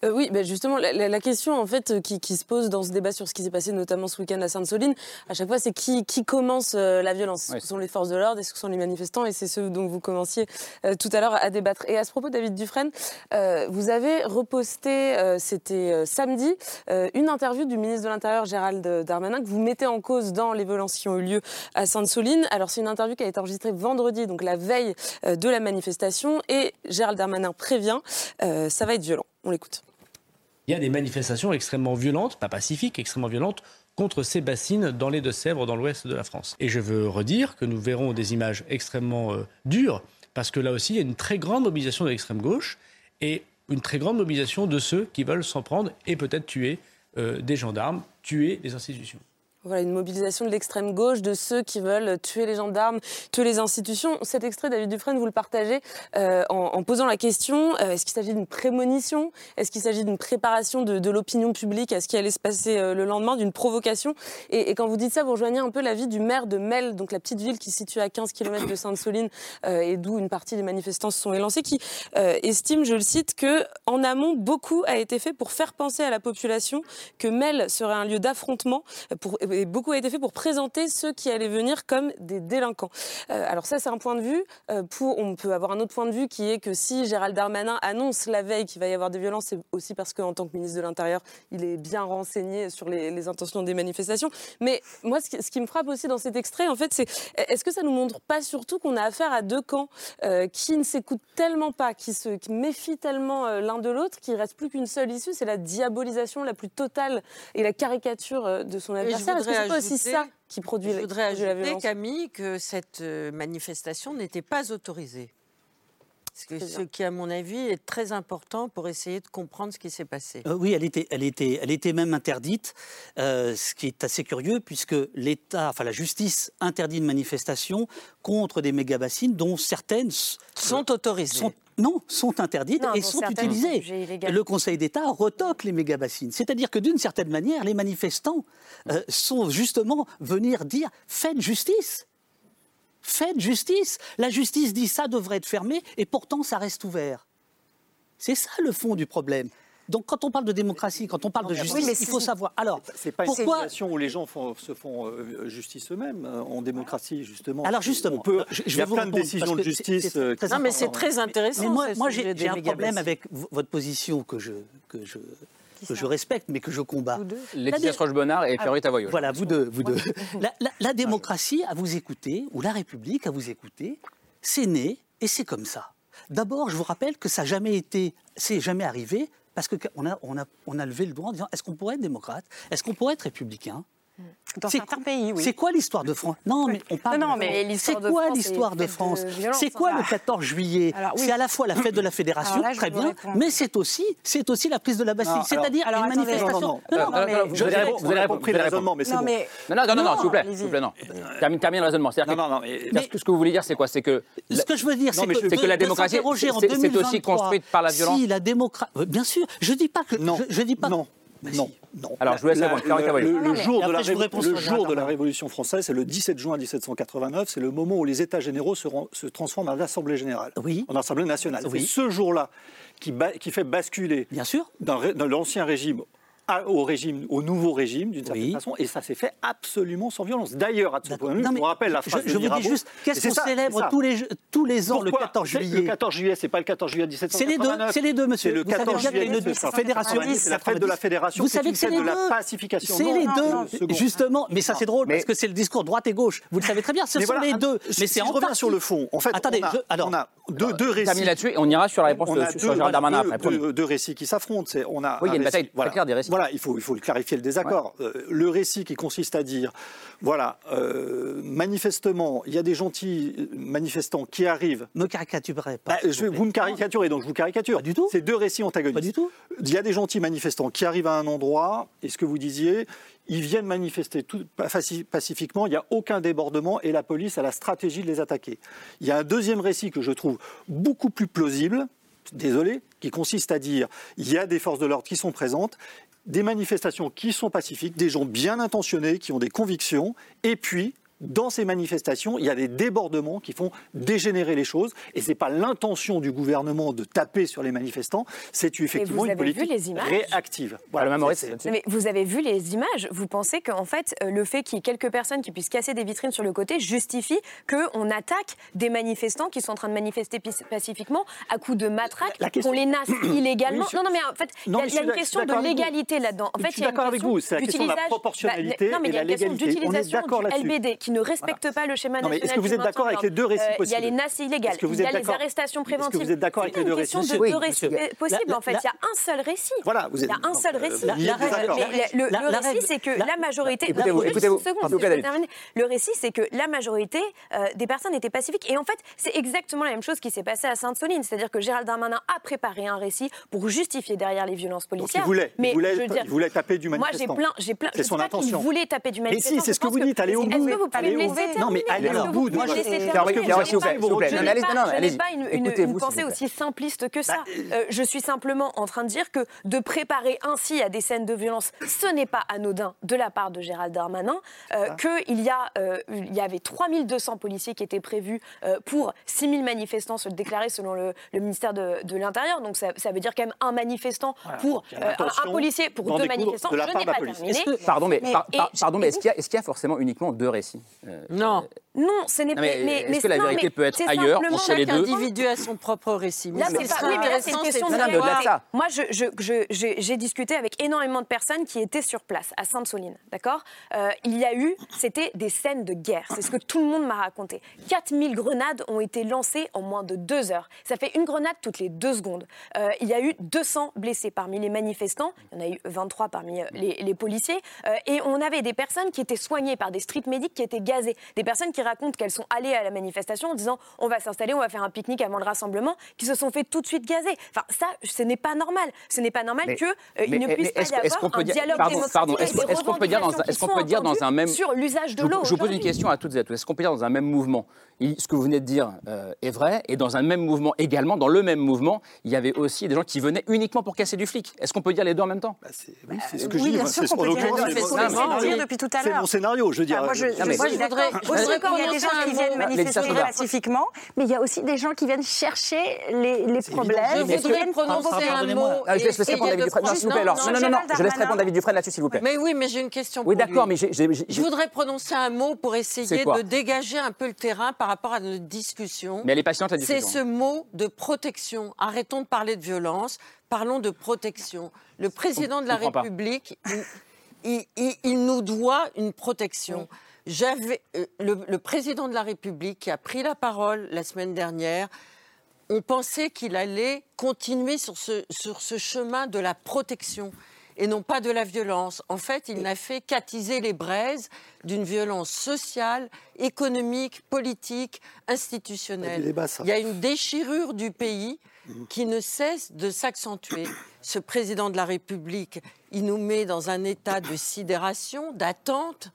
Euh, oui, ben justement, la, la- la question en fait euh, qui, qui se pose dans ce débat sur ce qui s'est passé notamment ce week-end à Sainte-Soline, à chaque fois, c'est qui, qui commence euh, la violence? Oui. Ce sont les forces de l'ordre, est-ce que ce sont les manifestants Et c'est ce dont vous commenciez euh, tout à l'heure à débattre. Et à ce propos, David Dufresne, euh, vous avez reposté, euh, c'était euh, samedi, euh, une interview du ministre de l'Intérieur Gérald Darmanin que vous mettez en cause dans les violences qui ont eu lieu à Sainte-Soline. Alors c'est une interview qui a été enregistrée vendredi, donc la veille euh, de la manifestation, et Gérald Darmanin prévient, euh, ça va être violent. On l'écoute. Il y a des manifestations extrêmement violentes, pas pacifiques, extrêmement violentes, contre ces bassines dans les Deux-Sèvres, dans l'ouest de la France. Et je veux redire que nous verrons des images extrêmement euh, dures, parce que là aussi, il y a une très grande mobilisation de l'extrême gauche et une très grande mobilisation de ceux qui veulent s'en prendre et peut-être tuer des gendarmes, tuer les institutions. Voilà, une mobilisation de l'extrême gauche, de ceux qui veulent tuer les gendarmes, tuer les institutions. Cet extrait, David Dufresne, vous le partagez euh, en, posant la question euh, est-ce qu'il s'agit d'une prémonition? Est-ce qu'il s'agit d'une préparation de, l'opinion publique à ce qui allait se passer euh, le lendemain, d'une provocation? Et, quand vous dites ça, vous rejoignez un peu l'avis du maire de Mel, donc la petite ville qui se situe à 15 km de Sainte-Soline et d'où une partie des manifestants se sont élancés, qui estime, je le cite, que en amont, beaucoup a été fait pour faire penser à la population que Mel serait un lieu d'affrontement pour et beaucoup a été fait pour présenter ceux qui allaient venir comme des délinquants. Euh, alors ça, c'est un point de vue. Euh, pour, on peut avoir un autre point de vue qui est que si Gérald Darmanin annonce la veille qu'il va y avoir des violences, c'est aussi parce qu'en tant que ministre de l'Intérieur, il est bien renseigné sur les, les intentions des manifestations. Mais moi, ce qui, ce qui me frappe aussi dans cet extrait, en fait, c'est est-ce que ça nous montre pas surtout qu'on a affaire à deux camps euh, qui ne s'écoutent tellement pas, qui se qui méfient tellement l'un de l'autre, qu'il reste plus qu'une seule issue, c'est la diabolisation la plus totale et la caricature de son adversaire. Est-ce que voudrais c'est pas aussi ajouter- ça qui produit, Je voudrais la ajouter, violence Camille, que cette euh, manifestation n'était pas autorisée. Ce, que- qui, à mon avis, est très important pour essayer de comprendre ce qui s'est passé. Euh, oui, elle était, elle, était, elle était même interdite, euh, ce qui est assez curieux puisque l'État, enfin la justice interdit une manifestation contre des méga-bassines dont certaines Sont autorisées. sont- non, sont interdites Non, et sont utilisées. Le Conseil d'État retoque les méga-bassines. C'est-à-dire que d'une certaine manière, les manifestants euh, sont justement venir dire faites justice. Faites justice. La justice dit ça devrait être fermé et pourtant ça reste ouvert. C'est ça le fond du problème. Donc quand on parle de démocratie, quand on parle de justice, il faut savoir. Alors, c'est pas une situation où les gens se font euh, justice eux-mêmes euh, en démocratie justement. Alors justement, on peut, je, il y a plein de décisions de justice. Euh, non, mais c'est très intéressant. Moi, moi j'ai un problème avec votre position que je, que je que je respecte, mais que je combats. Laetitia Roche-Bonnard et Pierre Tavoyot. Voilà, vous deux. Vous deux. La, démocratie, à vous écouter, ou la République, à vous écouter, c'est né et c'est comme ça. D'abord, je vous rappelle que ça n'a jamais été, c'est jamais arrivé parce qu'on a, on a, on a levé le doigt en disant est-ce qu'on pourrait être démocrate? Est-ce qu'on pourrait être républicain? Mm. Dans certains pays, oui. C'est quoi l'histoire de France Non, mais on parle. Non, non mais l'histoire de quoi l'histoire de France C'est quoi le 14 juillet oui. C'est à la fois la fête de la Fédération, là, très bien, répondre. mais c'est aussi, c'est aussi la prise de la Bastille, c'est-à-dire une manifestation. Non, non, non, mais vous avez compris le raisonnement, mais c'est bon. Non, non, non, non, s'il vous plaît, s'il vous plaît, non. Termine, termine le raisonnement. C'est-à-dire que ce que vous voulez dire, c'est quoi? C'est que ce que je veux dire, c'est que la démocratie, c'est aussi construite par la violence. Si la démocratie, bien sûr, je dis pas que, je dis pas non, non. Alors, je vous laisse le, jour, de la, le Révolution française, c'est le 17 juin 1789. C'est le moment où les États généraux se, transforment en Assemblée générale, oui. en Assemblée nationale. Oui. Ce jour-là qui, fait basculer Bien l'ancien régime au régime, au nouveau régime d'une certaine oui. façon, et ça s'est fait absolument sans violence. D'ailleurs, à ce bah, point de vue, on rappelle la phrase je, je de Je vous dis juste, qu'est-ce qu'on célèbre tous les, tous les ans Pourquoi le 14 juillet Le 14 juillet, c'est pas le 14 juillet 1789. C'est les deux, c'est les deux, monsieur. C'est le 14 juillet, une fédération. C'est la fête de la fédération. Vous savez que c'est les deux. de la pacification. C'est les deux, justement. Mais ça, c'est drôle parce que c'est le discours droite et gauche. Vous le savez très bien. Ce sont les deux. Mais c'est en reviens sur le fond. En fait, attendez. On a deux récits. on ira sur la réponse sur Gérald Darmanin après. Deux récits qui s'affrontent. On a. Oui, il y a une bataille très claire des récits. Voilà, il faut, clarifier le désaccord. Euh, le récit qui consiste à dire, voilà, euh, manifestement, il y a des gentils euh, manifestants qui arrivent. Ne caricaturez pas. Bah, vous, vous me caricaturez, donc je vous caricature. Pas du tout. C'est deux récits antagonistes. Pas du tout. Il y a des gentils manifestants qui arrivent à un endroit, et ce que vous disiez, ils viennent manifester tout, pacifiquement, il n'y a aucun débordement et la police a la stratégie de les attaquer. Il y a un deuxième récit que je trouve beaucoup plus plausible, désolé, qui consiste à dire il y a des forces de l'ordre qui sont présentes des manifestations qui sont pacifiques, des gens bien intentionnés, qui ont des convictions, et puis dans ces manifestations, il y a des débordements qui font dégénérer les choses. Et ce n'est pas l'intention du gouvernement de taper sur les manifestants, c'est effectivement une politique les réactive. Vous avez vu les images. Vous pensez qu'en fait, euh, le fait qu'il y ait quelques personnes qui puissent casser des vitrines sur le côté justifie qu'on attaque des manifestants qui sont en train de manifester pacifiquement à coups de matraque, qu'on les nasse illégalement. Non, non, mais en fait, il y, a, une question de légalité là-dedans. En fait, je suis d'accord avec vous. C'est la question de la bah, proportionnalité bah, non, mais et la légalité. On est d'accord là-dessus. LBD ne respectent pas le schéma non, national. Euh, est-ce que vous êtes d'accord avec les deux récits possibles Il y a les nasses illégales, il y a les arrestations préventives. Est-ce que vous êtes d'accord avec les deux récits deux récits possibles, en fait. Il y a un seul récit. Voilà, vous êtes Il y a un seul récit. Le récit, c'est que la majorité. Le récit, c'est que la majorité des personnes étaient pacifiques. Et en fait, c'est exactement la même chose qui s'est passée à Sainte-Soline. C'est-à-dire que Gérald Darmanin a préparé un récit pour justifier derrière les violences policières. Donc, il voulait, mais il voulait, je taper du manifestant. Moi, j'ai plein, j'ai plein. C'est son intention. Voulait taper du manifestant. Mais si, c'est ce que vous dites. Allez au bout. Est-ce que vous non, mais allez au bout. Moi, je n'ai pas une pensée aussi simpliste que ça. Euh, je suis simplement en train de dire que de préparer ainsi à des scènes de violence, ce n'est pas anodin de la part de Gérald Darmanin, euh, qu'il y, a, euh, il y avait 3200 policiers qui étaient prévus pour 6000 manifestants se déclarer selon le, ministère de, l'Intérieur. Donc ça, veut dire quand même un manifestant pour un, policier pour deux manifestants. Je n'ai pas terminé. Pardon, mais, est-ce qu'il y, a forcément uniquement deux récits? Euh, non. Euh, non, ce n'est pas. Mais, est-ce que la vérité non, peut être ailleurs chez les deux individu a son propre récit. Là, c'est. Oui, mais c'est une question de. Non. Moi, j'ai discuté avec énormément de personnes qui étaient sur place à Sainte-Soline, d'accord? Euh, il y a eu, c'était des scènes de guerre. C'est ce que tout le monde m'a raconté. 4000 grenades ont été lancées en moins de deux heures. Ça fait une grenade toutes les deux secondes. Il y a eu 200 blessés parmi les manifestants. Il y en a eu 23 parmi les, policiers. Et on avait des personnes qui étaient soignées par des street medics qui étaient été des personnes qui racontent qu'elles sont allées à la manifestation en disant on va s'installer, on va faire un pique-nique avant le rassemblement, qui se sont fait tout de suite gazer. Enfin, ça, ce n'est pas normal. Ce n'est pas normal qu'il euh, ne puisse pas avoir un dialogue pardon, pardon, est-ce, est qu'on peut dire dans un, est-ce peut dire dans un même sur l'usage de l'eau Je vous pose une question à toutes et à tous. Est-ce qu'on peut dire dans un même mouvement, ce que vous venez de dire euh, est vrai, et dans un même mouvement également, dans le même mouvement, il y avait aussi des gens qui venaient uniquement pour casser du flic? Est-ce qu'on peut dire les deux en même temps? Oui. Bien sûr qu'on peut dire. C'est ce. C'est mon scénario, je veux dire. Ah, moi, je, euh, moi, je voudrais, je voudrais qu'il y a des gens qui viennent manifester pacifiquement, mais il y a aussi des gens qui viennent chercher les, les problèmes. Je voudrais prononcer un mot. Ah, je laisse répondre David Dufresne. Non, s'il vous plaît. Alors, non, non, non, je laisse répondre David Dufresne là-dessus, s'il vous plaît. Mais oui, mais j'ai une question. Oui, d'accord, mais je voudrais prononcer un mot pour essayer de dégager un peu le terrain par rapport à notre discussion. Mais elle est patiente, la discussion. C'est ce mot de protection. Arrêtons de parler de violence, parlons de protection. Le président de la République, il, il, nous doit une protection. J'avais euh, le, le, président de la République qui a pris la parole la semaine dernière. On pensait qu'il allait continuer sur ce, sur ce chemin de la protection et non pas de la violence. En fait, il n'a fait qu'attiser les braises d'une violence sociale, économique, politique, institutionnelle. Il y a une déchirure du pays qui ne cesse de s'accentuer. Ce président de la République, il nous met dans un état de sidération, d'attente,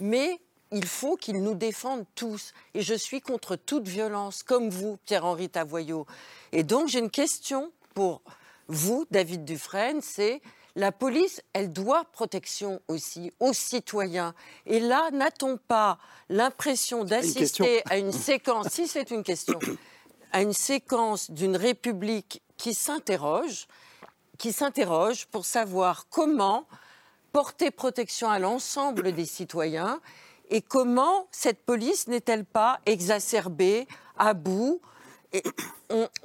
mais il faut qu'il nous défende tous. Et je suis contre toute violence, comme vous, Pierre-Henri Tavoyot. Et donc, j'ai une question pour vous, David Dufresne, c'est la police, elle doit protection aussi aux citoyens. Et là, n'a-t-on pas l'impression d'assister à une séquence, si c'est une question, à une séquence d'une République qui s'interroge, qui s'interroge pour savoir comment porter protection à l'ensemble des citoyens et comment cette police n'est-elle pas exacerbée, à bout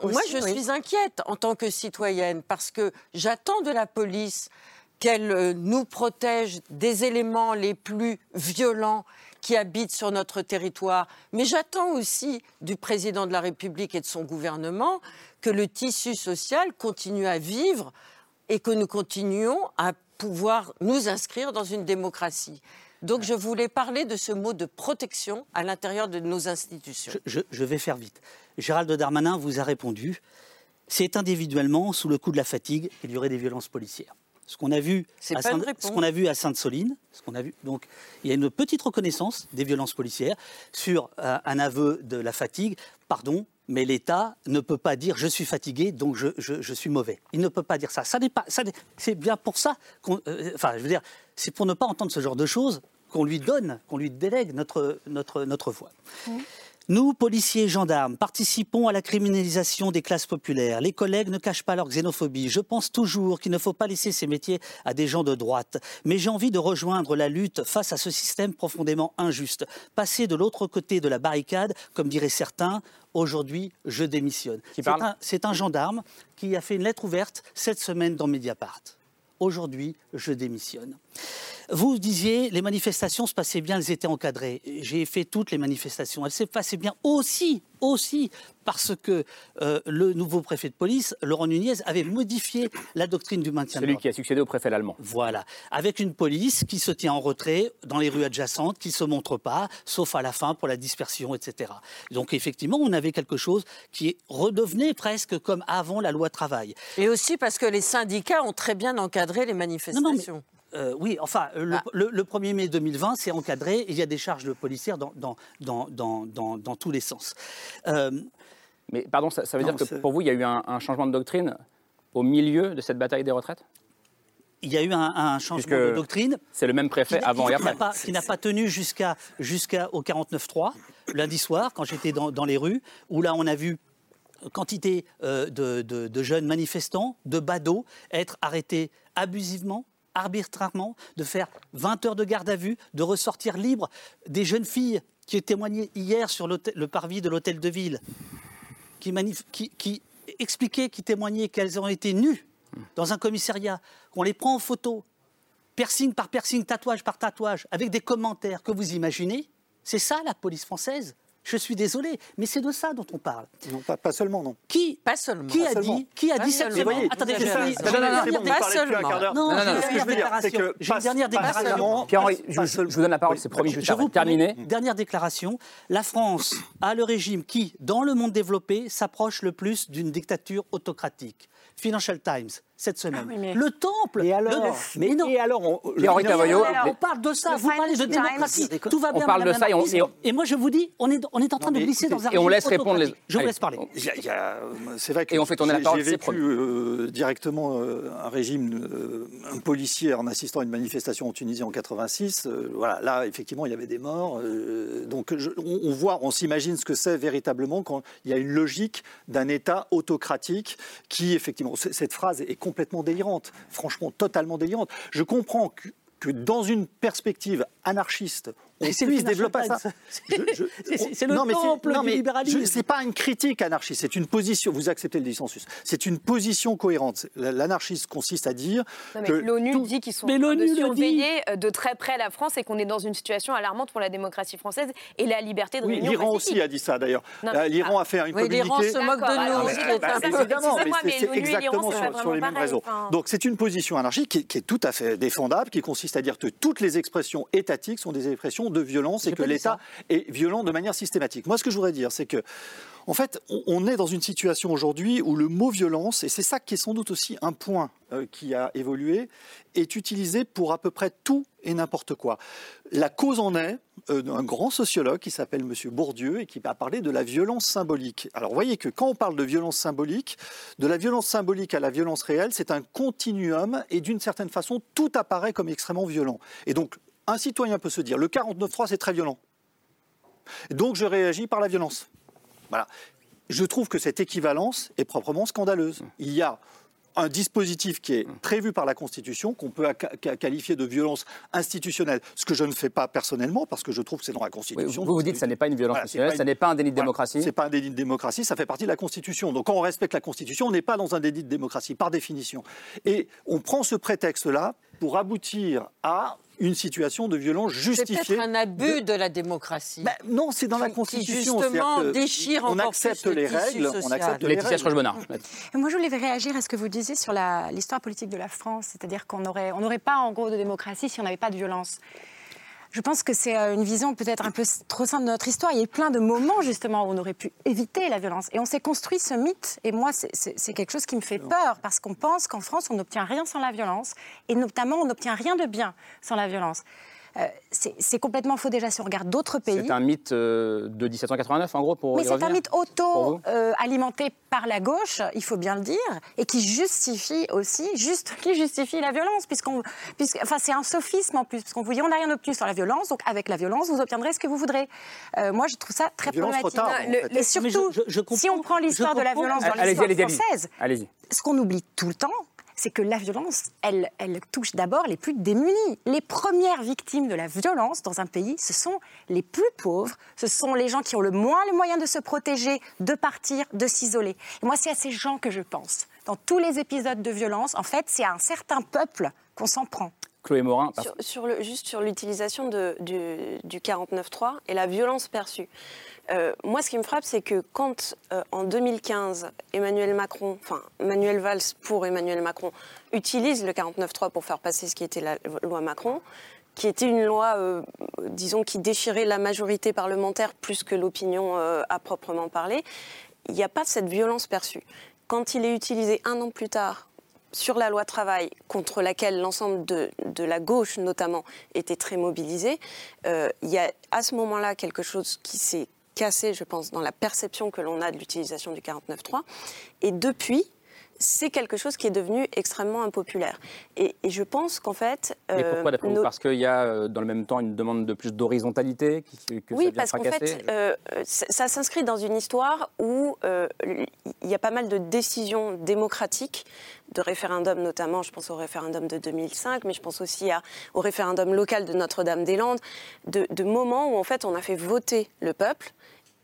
moi, je suis inquiète en tant que citoyenne parce que j'attends de la police qu'elle euh, nous protège des éléments les plus violents qui habitent sur notre territoire. Mais j'attends aussi du président de la République et de son gouvernement que le tissu social continue à vivre et que nous continuions à pouvoir nous inscrire dans une démocratie. Donc je voulais parler de ce mot de protection à l'intérieur de nos institutions. Je, je, vais faire vite. Gérald Darmanin vous a répondu, c'est individuellement, sous le coup de la fatigue, qu'il y aurait des violences policières. Ce qu'on a vu, à Saint, ce qu'on a vu à Sainte-Soline, ce qu'on a vu, donc il y a une petite reconnaissance des violences policières sur euh, un aveu de la fatigue. Pardon, mais l'État ne peut pas dire je suis fatigué, donc je, je, suis mauvais. Il ne peut pas dire ça. Ça n'est pas. Ça c'est bien pour ça qu'on. Euh, enfin, je veux dire, c'est pour ne pas entendre ce genre de choses qu'on lui donne, qu'on lui délègue notre notre notre voix. Nous, policiers et gendarmes, participons à la criminalisation des classes populaires. Les collègues ne cachent pas leur xénophobie. Je pense toujours qu'il ne faut pas laisser ces métiers à des gens de droite. Mais j'ai envie de rejoindre la lutte face à ce système profondément injuste. Passer de l'autre côté de la barricade, comme diraient certains, aujourd'hui, je démissionne. C'est un, un gendarme qui a fait une lettre ouverte cette semaine dans Mediapart. Aujourd'hui, je démissionne. Vous disiez, les manifestations se passaient bien, elles étaient encadrées. J'ai fait toutes les manifestations. Elles se passaient bien aussi, aussi, parce que euh, le nouveau préfet de police, Laurent Nunez, avait modifié la doctrine du maintien Celui qui a succédé au préfet allemand. Voilà. Avec une police qui se tient en retrait dans les rues adjacentes, qui ne se montre pas, sauf à la fin pour la dispersion, etc. Donc effectivement, on avait quelque chose qui redevenait presque comme avant la loi travail. Et aussi parce que les syndicats ont très bien encadré les manifestations. Euh, oui, enfin, le, 1er ah. mai 2020, c'est encadré. Il y a des charges de policières dans, dans, tous les sens. Euh, mais pardon, ça, veut dire que pour vous, il y a eu un, changement de doctrine au milieu de cette bataille des retraites? Il y a eu un, changement de doctrine. C'est le même préfet avant et après. Qui n'a pas, tenu jusqu'à jusqu'au 49-3, lundi soir, quand j'étais dans, les rues, où là on a vu quantité euh, de, de, jeunes manifestants, de badauds, être arrêtés abusivement, arbitrairement, de faire 20 heures de garde à vue, de ressortir libre des jeunes filles qui témoigné hier sur le parvis de l'hôtel de ville, qui, qui, expliquaient, qui témoignaient qu'elles ont été nues dans un commissariat, qu'on les prend en photo, piercing par piercing, tatouage par tatouage, avec des commentaires que vous imaginez. C'est ça la police française? Je suis désolé, mais c'est de ça dont on parle. Non, pas, seulement, non. Qui, pas seulement. Qui a dit, qui a dit cette semaine Attendez, je finis. Non, non, non, pas seulement. Non, veux dire, c'est que j'ai une dernière déclaration. Pierre-Henri, je, vous donne la parole, c'est promis, je vous terminer. Dernière déclaration. La France a le régime qui, dans le monde développé, s'approche le plus d'une dictature autocratique. Financial Times, cette semaine. Ah oui, mais- Le temple. Et alors Mais non. et alors on, non, On parle de ça, Le vous parlez de démocratie, Times. tout va bien. On parle de ça et on- moi je vous dis, on est, on est en train Non, de glisser écoutez, dans un et on laisse répondre les-. Je vous Allez. laisse parler. C'est vrai que Et on fait tourner la parole, J'ai vécu euh, directement euh, un régime, euh, un policier en assistant à une manifestation en Tunisie en 86. euh, voilà, là effectivement il y avait des morts. euh, donc je- on, on voit, on s'imagine ce que c'est véritablement quand il y a une logique d'un État autocratique qui effectivement, cette phrase est complètement délirante, franchement totalement délirante. Je comprends que, que dans une perspective anarchiste, Mais c'est le puisse Financial développer ça. Times. Je- je- C'est- le non, mais temple non, du libéralisme. C'est pas une critique anarchiste, c'est une position. Vous acceptez le dissensus. C'est une position cohérente. L'anarchiste consiste à dire Non, mais que l'ONU tout- dit qu'ils sont Mais en train de dit. surveiller euh, de très près la France et qu'on est dans une situation alarmante pour la démocratie française et la liberté de Oui, réunion l'Iran aussi a dit ça d'ailleurs. Euh, L'Iran a fait un Oui, communiqué. l'Iran se moque de nous. ça, Évidemment, mais c'est- et exactement sur, pas les mêmes raisons. Donc c'est une position anarchique qui est tout à fait défendable, qui consiste à dire que toutes les expressions étatiques sont des expressions de violence et que l'État est violent de manière systématique. Moi, ce que je voudrais dire, c'est que en fait, on- est dans une situation aujourd'hui où le mot violence, et c'est ça qui est sans doute aussi un point euh, qui a évolué, est utilisé pour à peu près tout et n'importe quoi. La cause en est euh, d'un grand sociologue qui s'appelle M. Bourdieu et qui a parlé de la violence symbolique. Alors, vous voyez que quand on parle de violence symbolique, de la violence symbolique à la violence réelle, c'est un continuum et d'une certaine façon, tout apparaît comme extrêmement violent. Et donc, un citoyen peut se dire, le 49.3, c'est très violent. Donc, je réagis par la violence. Voilà. Je trouve que cette équivalence est proprement scandaleuse. Il y a un dispositif qui est prévu par la Constitution, qu'on peut qualifier de violence institutionnelle, ce que je ne fais pas personnellement, parce que je trouve que c'est dans la Oui, Constitution. vous vous dites que ça n'est pas une violence institutionnelle, une- n'est pas un délit de Voilà. démocratie. C'est pas un délit de démocratie, ça fait partie de la Constitution. Donc quand on respecte la Constitution, on n'est pas dans un délit de démocratie, par définition. Et on prend ce prétexte-là pour aboutir à une situation de violence C'est justifiée. peut-être un abus de, la démocratie. Ben, non, c'est dans la Constitution. Qui justement déchire on accepte plus le les règles, on accepte les Laetitia règles. Moi, je voulais réagir à ce que vous disiez sur l'histoire politique de la France, c'est-à-dire qu'on n'aurait on n'aurait pas, en gros, de démocratie si on n'avait pas de violence. Je pense que c'est euh, une vision peut-être un peu trop simple de notre histoire. Il y a eu plein de moments, justement, où on aurait pu éviter la violence. Et on s'est construit ce mythe. Et moi, c'est quelque chose qui me fait peur, parce qu'on pense qu'en France, on n'obtient rien sans la violence. Et notamment, on n'obtient rien de bien sans la violence. Euh, c'est complètement faux déjà si on regarde d'autres pays. C'est un mythe euh, de 1789, en gros, pour Mais c'est un mythe auto-alimenté par la gauche, il faut bien le dire, et qui justifie aussi, juste, qui justifie la violence, puisqu'on, puisque, enfin, c'est un sophisme en plus, parce qu'on vous dit on n'a rien obtenu sur la violence, donc avec la violence, vous obtiendrez ce que vous voudrez. Euh, moi, je trouve ça très violence problématique. retarde, en Le- et surtout, je- je comprends- si on prend l'histoire de la violence dans l'histoire française, Allez-y. ce qu'on oublie tout le temps, c'est que la violence, elle, elle touche d'abord les plus démunis. Les premières victimes de la violence dans un pays, ce sont les plus pauvres, ce sont les gens qui ont le moins les moyens de se protéger, de partir, de s'isoler. Et moi, c'est à ces gens que je pense. Dans tous les épisodes de violence, en fait, c'est à un certain peuple qu'on s'en prend. Chloé Morin, juste sur l'utilisation du, du 49.3 et la violence perçue. Euh, moi, ce qui me frappe, c'est que quand, euh, en 2015, Emmanuel Macron, enfin, Manuel Valls pour Emmanuel Macron, utilise le 49.3 pour faire passer ce qui était la loi Macron, qui était une loi, euh, disons, qui déchirait la majorité parlementaire plus que l'opinion à proprement parler, il n'y a pas cette violence perçue. Quand il est utilisé un an plus tard sur la loi travail, contre laquelle l'ensemble de, de la gauche notamment était très mobilisé, euh, il y a à ce moment-là quelque chose qui s'est cassé, je pense, dans la perception que l'on a de l'utilisation du 49.3. Et depuis, c'est quelque chose qui est devenu extrêmement impopulaire. Et, et je pense qu'en fait... Mais euh, pourquoi, d'après nos- Parce qu'il y a euh, dans le même temps une demande de plus d'horizontalité que ça oui, vient parce qu'en fait, euh, ça, ça s'inscrit dans une histoire où euh, il y a pas mal de décisions démocratiques, de référendums notamment, je pense au référendum de 2005, mais je pense aussi à- au référendum local de Notre-Dame-des-Landes, de, de moments où en fait on a fait voter le peuple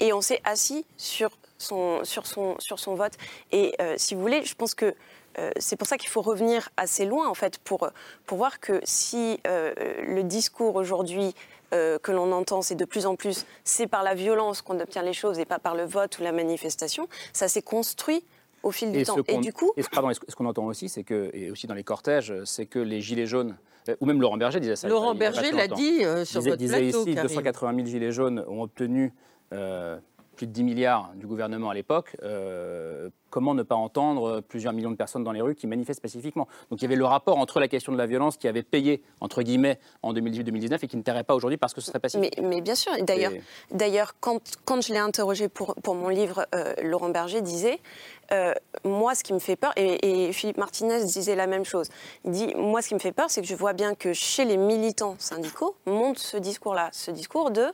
et on s'est assis sur son, sur son, sur son vote. Et euh, si vous voulez, je pense que euh, c'est pour ça qu'il faut revenir assez loin, en fait, pour, pour voir que si euh, le discours aujourd'hui euh, que l'on entend, c'est de plus en plus, c'est par la violence qu'on obtient les choses et pas par le vote ou la manifestation, ça s'est construit au fil du Et temps. Et du coup, et ce- pardon, et ce ce qu'on entend aussi, c'est que, et aussi dans les cortèges, c'est que les gilets jaunes, ou même Laurent Berger disait ça. Laurent Berger l'a dit, euh, sur disait, votre disait plateau, ici, Karine. 280 000 gilets jaunes ont obtenu euh, plus de 10 milliards du gouvernement à l'époque, euh, comment ne pas entendre plusieurs millions de personnes dans les rues qui manifestent pacifiquement Donc il y avait le rapport entre la question de la violence qui avait payé, entre guillemets, en 2018-2019 et qui ne tairait pas aujourd'hui parce que ce serait pacifique. Mais, bien sûr, d'ailleurs, d'ailleurs quand, quand je l'ai interrogé pour, pour mon livre, euh, Laurent Berger disait, euh, moi ce qui me fait peur, et, et Philippe Martinez disait la même chose, il dit, moi ce qui me fait peur, c'est que je vois bien que chez les militants syndicaux monte ce discours-là, ce discours de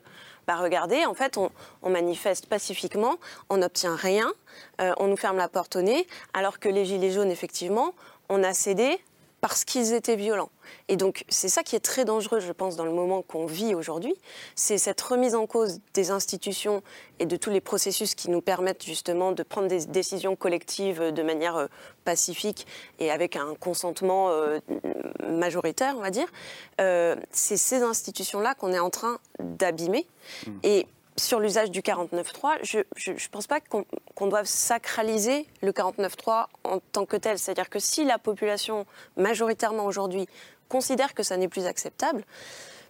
bah regardez, en fait, on, manifeste pacifiquement, on n'obtient rien, euh, on nous ferme la porte au nez, alors que les Gilets jaunes, effectivement, on a cédé parce qu'ils étaient violents. Et donc, c'est ça qui est très dangereux, je pense, dans le moment qu'on vit aujourd'hui. C'est cette remise en cause des institutions et de tous les processus qui nous permettent justement de prendre des décisions collectives de manière euh, pacifique et avec un consentement euh, majoritaire, on va dire. Euh, c'est ces institutions-là qu'on est en train d'abîmer. Mmh. Et sur l'usage du 49.3, je ne pense pas qu'on doive sacraliser le 49.3 en tant que tel. C'est-à-dire que si la population, majoritairement aujourd'hui, considère que ça n'est plus acceptable,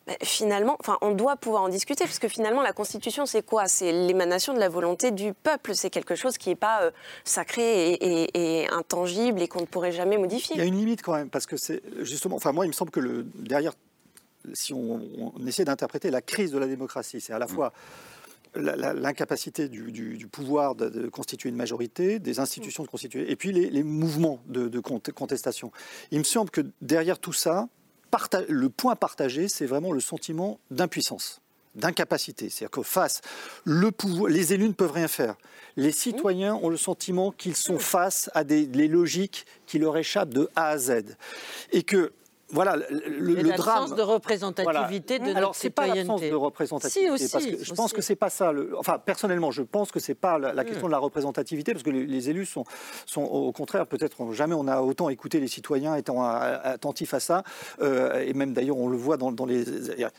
ben, finalement, enfin, on doit pouvoir en discuter, parce que finalement, la Constitution, c'est quoi? C'est l'émanation de la volonté du peuple. C'est quelque chose qui n'est pas euh, sacré et, intangible et qu'on ne pourrait jamais modifier. Il y a une limite quand même, parce que c'est justement, enfin, moi, il me semble que le, derrière, si on, essaie d'interpréter la crise de la démocratie, c'est à la fois l'incapacité du, pouvoir de, constituer une majorité, des institutions de constituer, et puis les, mouvements de, contestation. Il me semble que derrière tout ça, le point partagé, c'est vraiment le sentiment d'impuissance d'incapacité. C'est-à-dire que face, le pouvoir, les élus ne peuvent rien faire. Les citoyens ont le sentiment qu'ils sont face à des logiques qui leur échappent de A à Z. Et que voilà, le, le drame. de représentativité de Alors, c'est pas l'absence de représentativité. parce que je pense que c'est pas ça. enfin, personnellement, je pense que c'est pas la, question de la représentativité, parce que les, élus sont, sont, au contraire, peut-être jamais on a autant écouté les citoyens étant attentifs à ça, euh, et même d'ailleurs on le voit dans, les.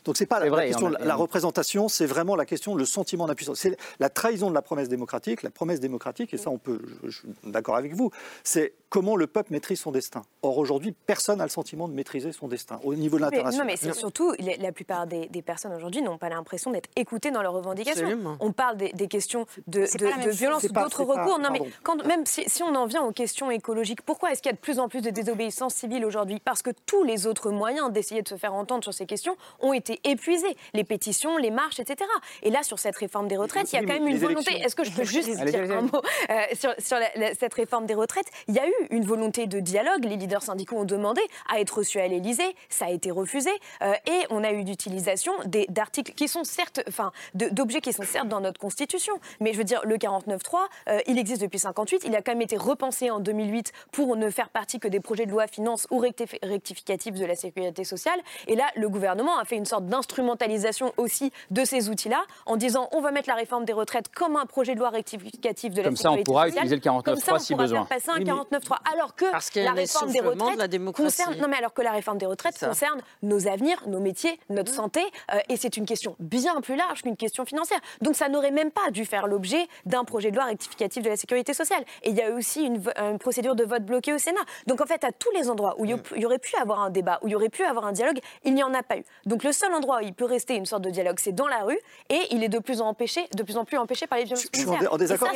Donc c'est pas la, question de la, représentation, c'est vraiment la question, le sentiment d'impuissance. C'est la trahison de la promesse démocratique, la promesse démocratique, et ça on peut, je, je suis d'accord avec vous, c'est comment le peuple maîtrise son destin. Or aujourd'hui, personne n'a le sentiment de maîtriser son destin au niveau de l'international. Non, mais c'est surtout, la plupart des, personnes aujourd'hui n'ont pas l'impression d'être écoutées dans leurs revendications. On parle des, questions de, de, violence ou d'autres recours. non, mais quand, même si, on en vient aux questions écologiques, pourquoi est-ce qu'il y a de plus en plus de désobéissance civile aujourd'hui? Parce que tous les autres moyens d'essayer de se faire entendre sur ces questions ont été épuisés. Les pétitions, les marches, etc. Et là, sur cette réforme des retraites, il y a quand même une volonté. Est-ce que je peux juste dire un mot euh, sur, cette réforme des retraites? Il y a eu une volonté de dialogue. Les leaders syndicaux ont demandé à être reçus à l'Élysée. Ça a été refusé. Euh, et on a eu d'utilisation d'articles qui sont certes, enfin, d'objets qui sont certes dans notre Constitution. Mais je veux dire, le 49.3, euh, il existe depuis 58. Il a quand même été repensé en 2008 pour ne faire partie que des projets de loi finance ou rectificatifs de la sécurité sociale. Et là, le gouvernement a fait une sorte d'instrumentalisation aussi de ces outils-là en disant on va mettre la réforme des retraites comme un projet de loi rectificatif de la sécurité sociale. Comme ça, on pourra utiliser le 49.3 si besoin. Passer un 49.3 alors que la réforme des retraites concerne non mais alors que la réforme des retraites concerne nos avenirs, nos métiers, notre mmh. santé euh, et c'est une question bien plus large qu'une question financière. Donc ça n'aurait même pas dû faire l'objet d'un projet de loi rectificatif de la sécurité sociale. Et il y a aussi une, procédure de vote bloqué au Sénat. Donc en fait à tous les endroits où il y, aurait pu avoir un débat, où il y aurait pu avoir un dialogue, il n'y en a pas eu. Donc le seul endroit où il peut rester une sorte de dialogue, c'est dans la rue et il est de plus en, empêché, de plus, en plus empêché par les violences Je suis en désaccord.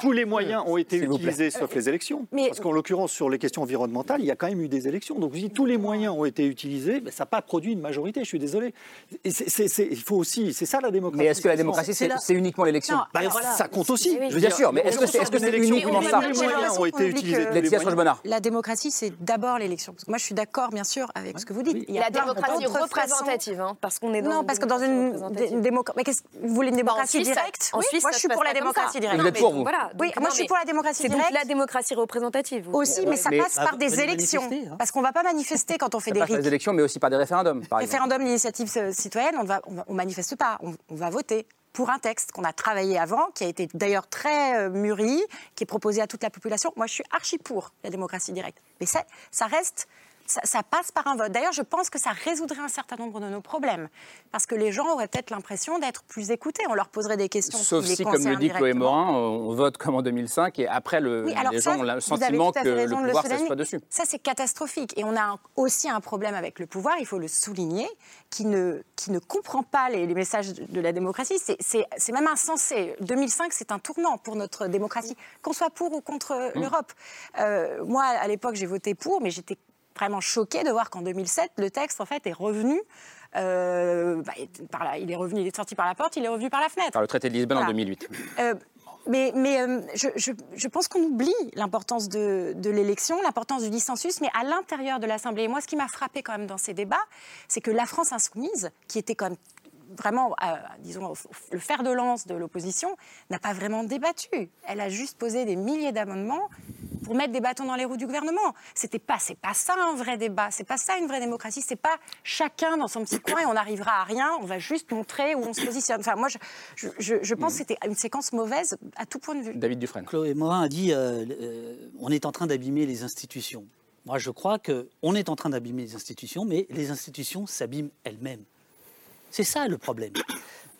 Tous les moyens ont été utilisés sauf les élections. Parce qu'en l'occurrence, sur les questions environnementales, il y a quand même eu des élections. Donc, si tous les moyens ont été utilisés, ben, ça n'a pas produit une majorité. Je suis désolé. il faut aussi, c'est ça la démocratie. Mais est-ce que la démocratie, c'est uniquement l'élection bah, Ça compte aussi. Bien sûr, mais est-ce que c'est uniquement ça Tous les moyens ont été utilisés. La démocratie, c'est d'abord l'élection. Moi, je suis d'accord, bien sûr, avec ce que vous dites. Il y a la démocratie représentative, hein, parce qu'on est dans. Non, parce que dans une démocratie. Mais vous voulez une bah, démocratie directe En Suisse, moi, je suis pour la démocratie directe. Vous êtes pour vous Oui, moi, je suis pour la démocratie directe. C'est donc la démocratie représentative. Aussi, mais ça passe par des élections. Hein. Parce qu'on ne va pas manifester quand on fait des. Par des élections, mais aussi par des référendums. Par référendum d'initiative citoyenne, on ne on, manifeste pas, on, va voter pour un texte qu'on a travaillé avant, qui a été d'ailleurs très euh, mûri, qui est proposé à toute la population. Moi, je suis archi pour la démocratie directe. Mais ça, ça reste ça, ça passe par un vote. D'ailleurs, je pense que ça résoudrait un certain nombre de nos problèmes. Parce que les gens auraient peut-être l'impression d'être plus écoutés. On leur poserait des questions. Sauf les si, comme le dit Chloé. Morin, on vote comme en 2005 et après, le, Oui, les ça, gens ont le sentiment que le pouvoir s'assoit dessus. Ça, c'est catastrophique. Et on a un- aussi un problème avec le pouvoir, il faut le souligner, qui ne, qui ne comprend pas les, les messages de de la démocratie. C'est même insensé. 2005, c'est un tournant pour notre démocratie, qu'on soit pour ou contre Mmh. l'Europe. Euh, moi, à l'époque, j'ai voté pour, mais j'étais vraiment choquée de voir qu'en 2007, le texte, en fait, est revenu. euh, bah, par la- il est revenu, il est sorti par la porte, il est revenu par la fenêtre. Par le traité de Lisbonne en Voilà. 2008. Euh, mais mais euh, je, je- je pense qu'on oublie l'importance de, de l'élection, l'importance du dissensus, mais à l'intérieur de l'Assemblée. Et moi, ce qui m'a frappé quand même dans ces débats, c'est que la France insoumise, qui était quand même vraiment, euh, disons, le fer de lance de l'opposition, n'a pas vraiment débattu. Elle a juste posé des milliers d'amendements pour mettre des bâtons dans les roues du gouvernement. C'était pas, c'est pas ça un vrai débat, c'est pas ça une vraie démocratie, c'est pas chacun dans son petit coin et on n'arrivera à rien, on va juste montrer où on se positionne. Enfin, moi, je, je- je- je pense que c'était une séquence mauvaise à tout point de vue. David Dufresne. Chloé Morin a dit euh, euh, on est en train d'abîmer les institutions. Moi, je crois qu'on est en train d'abîmer les institutions, mais les institutions s'abîment elles-mêmes. C'est ça le problème.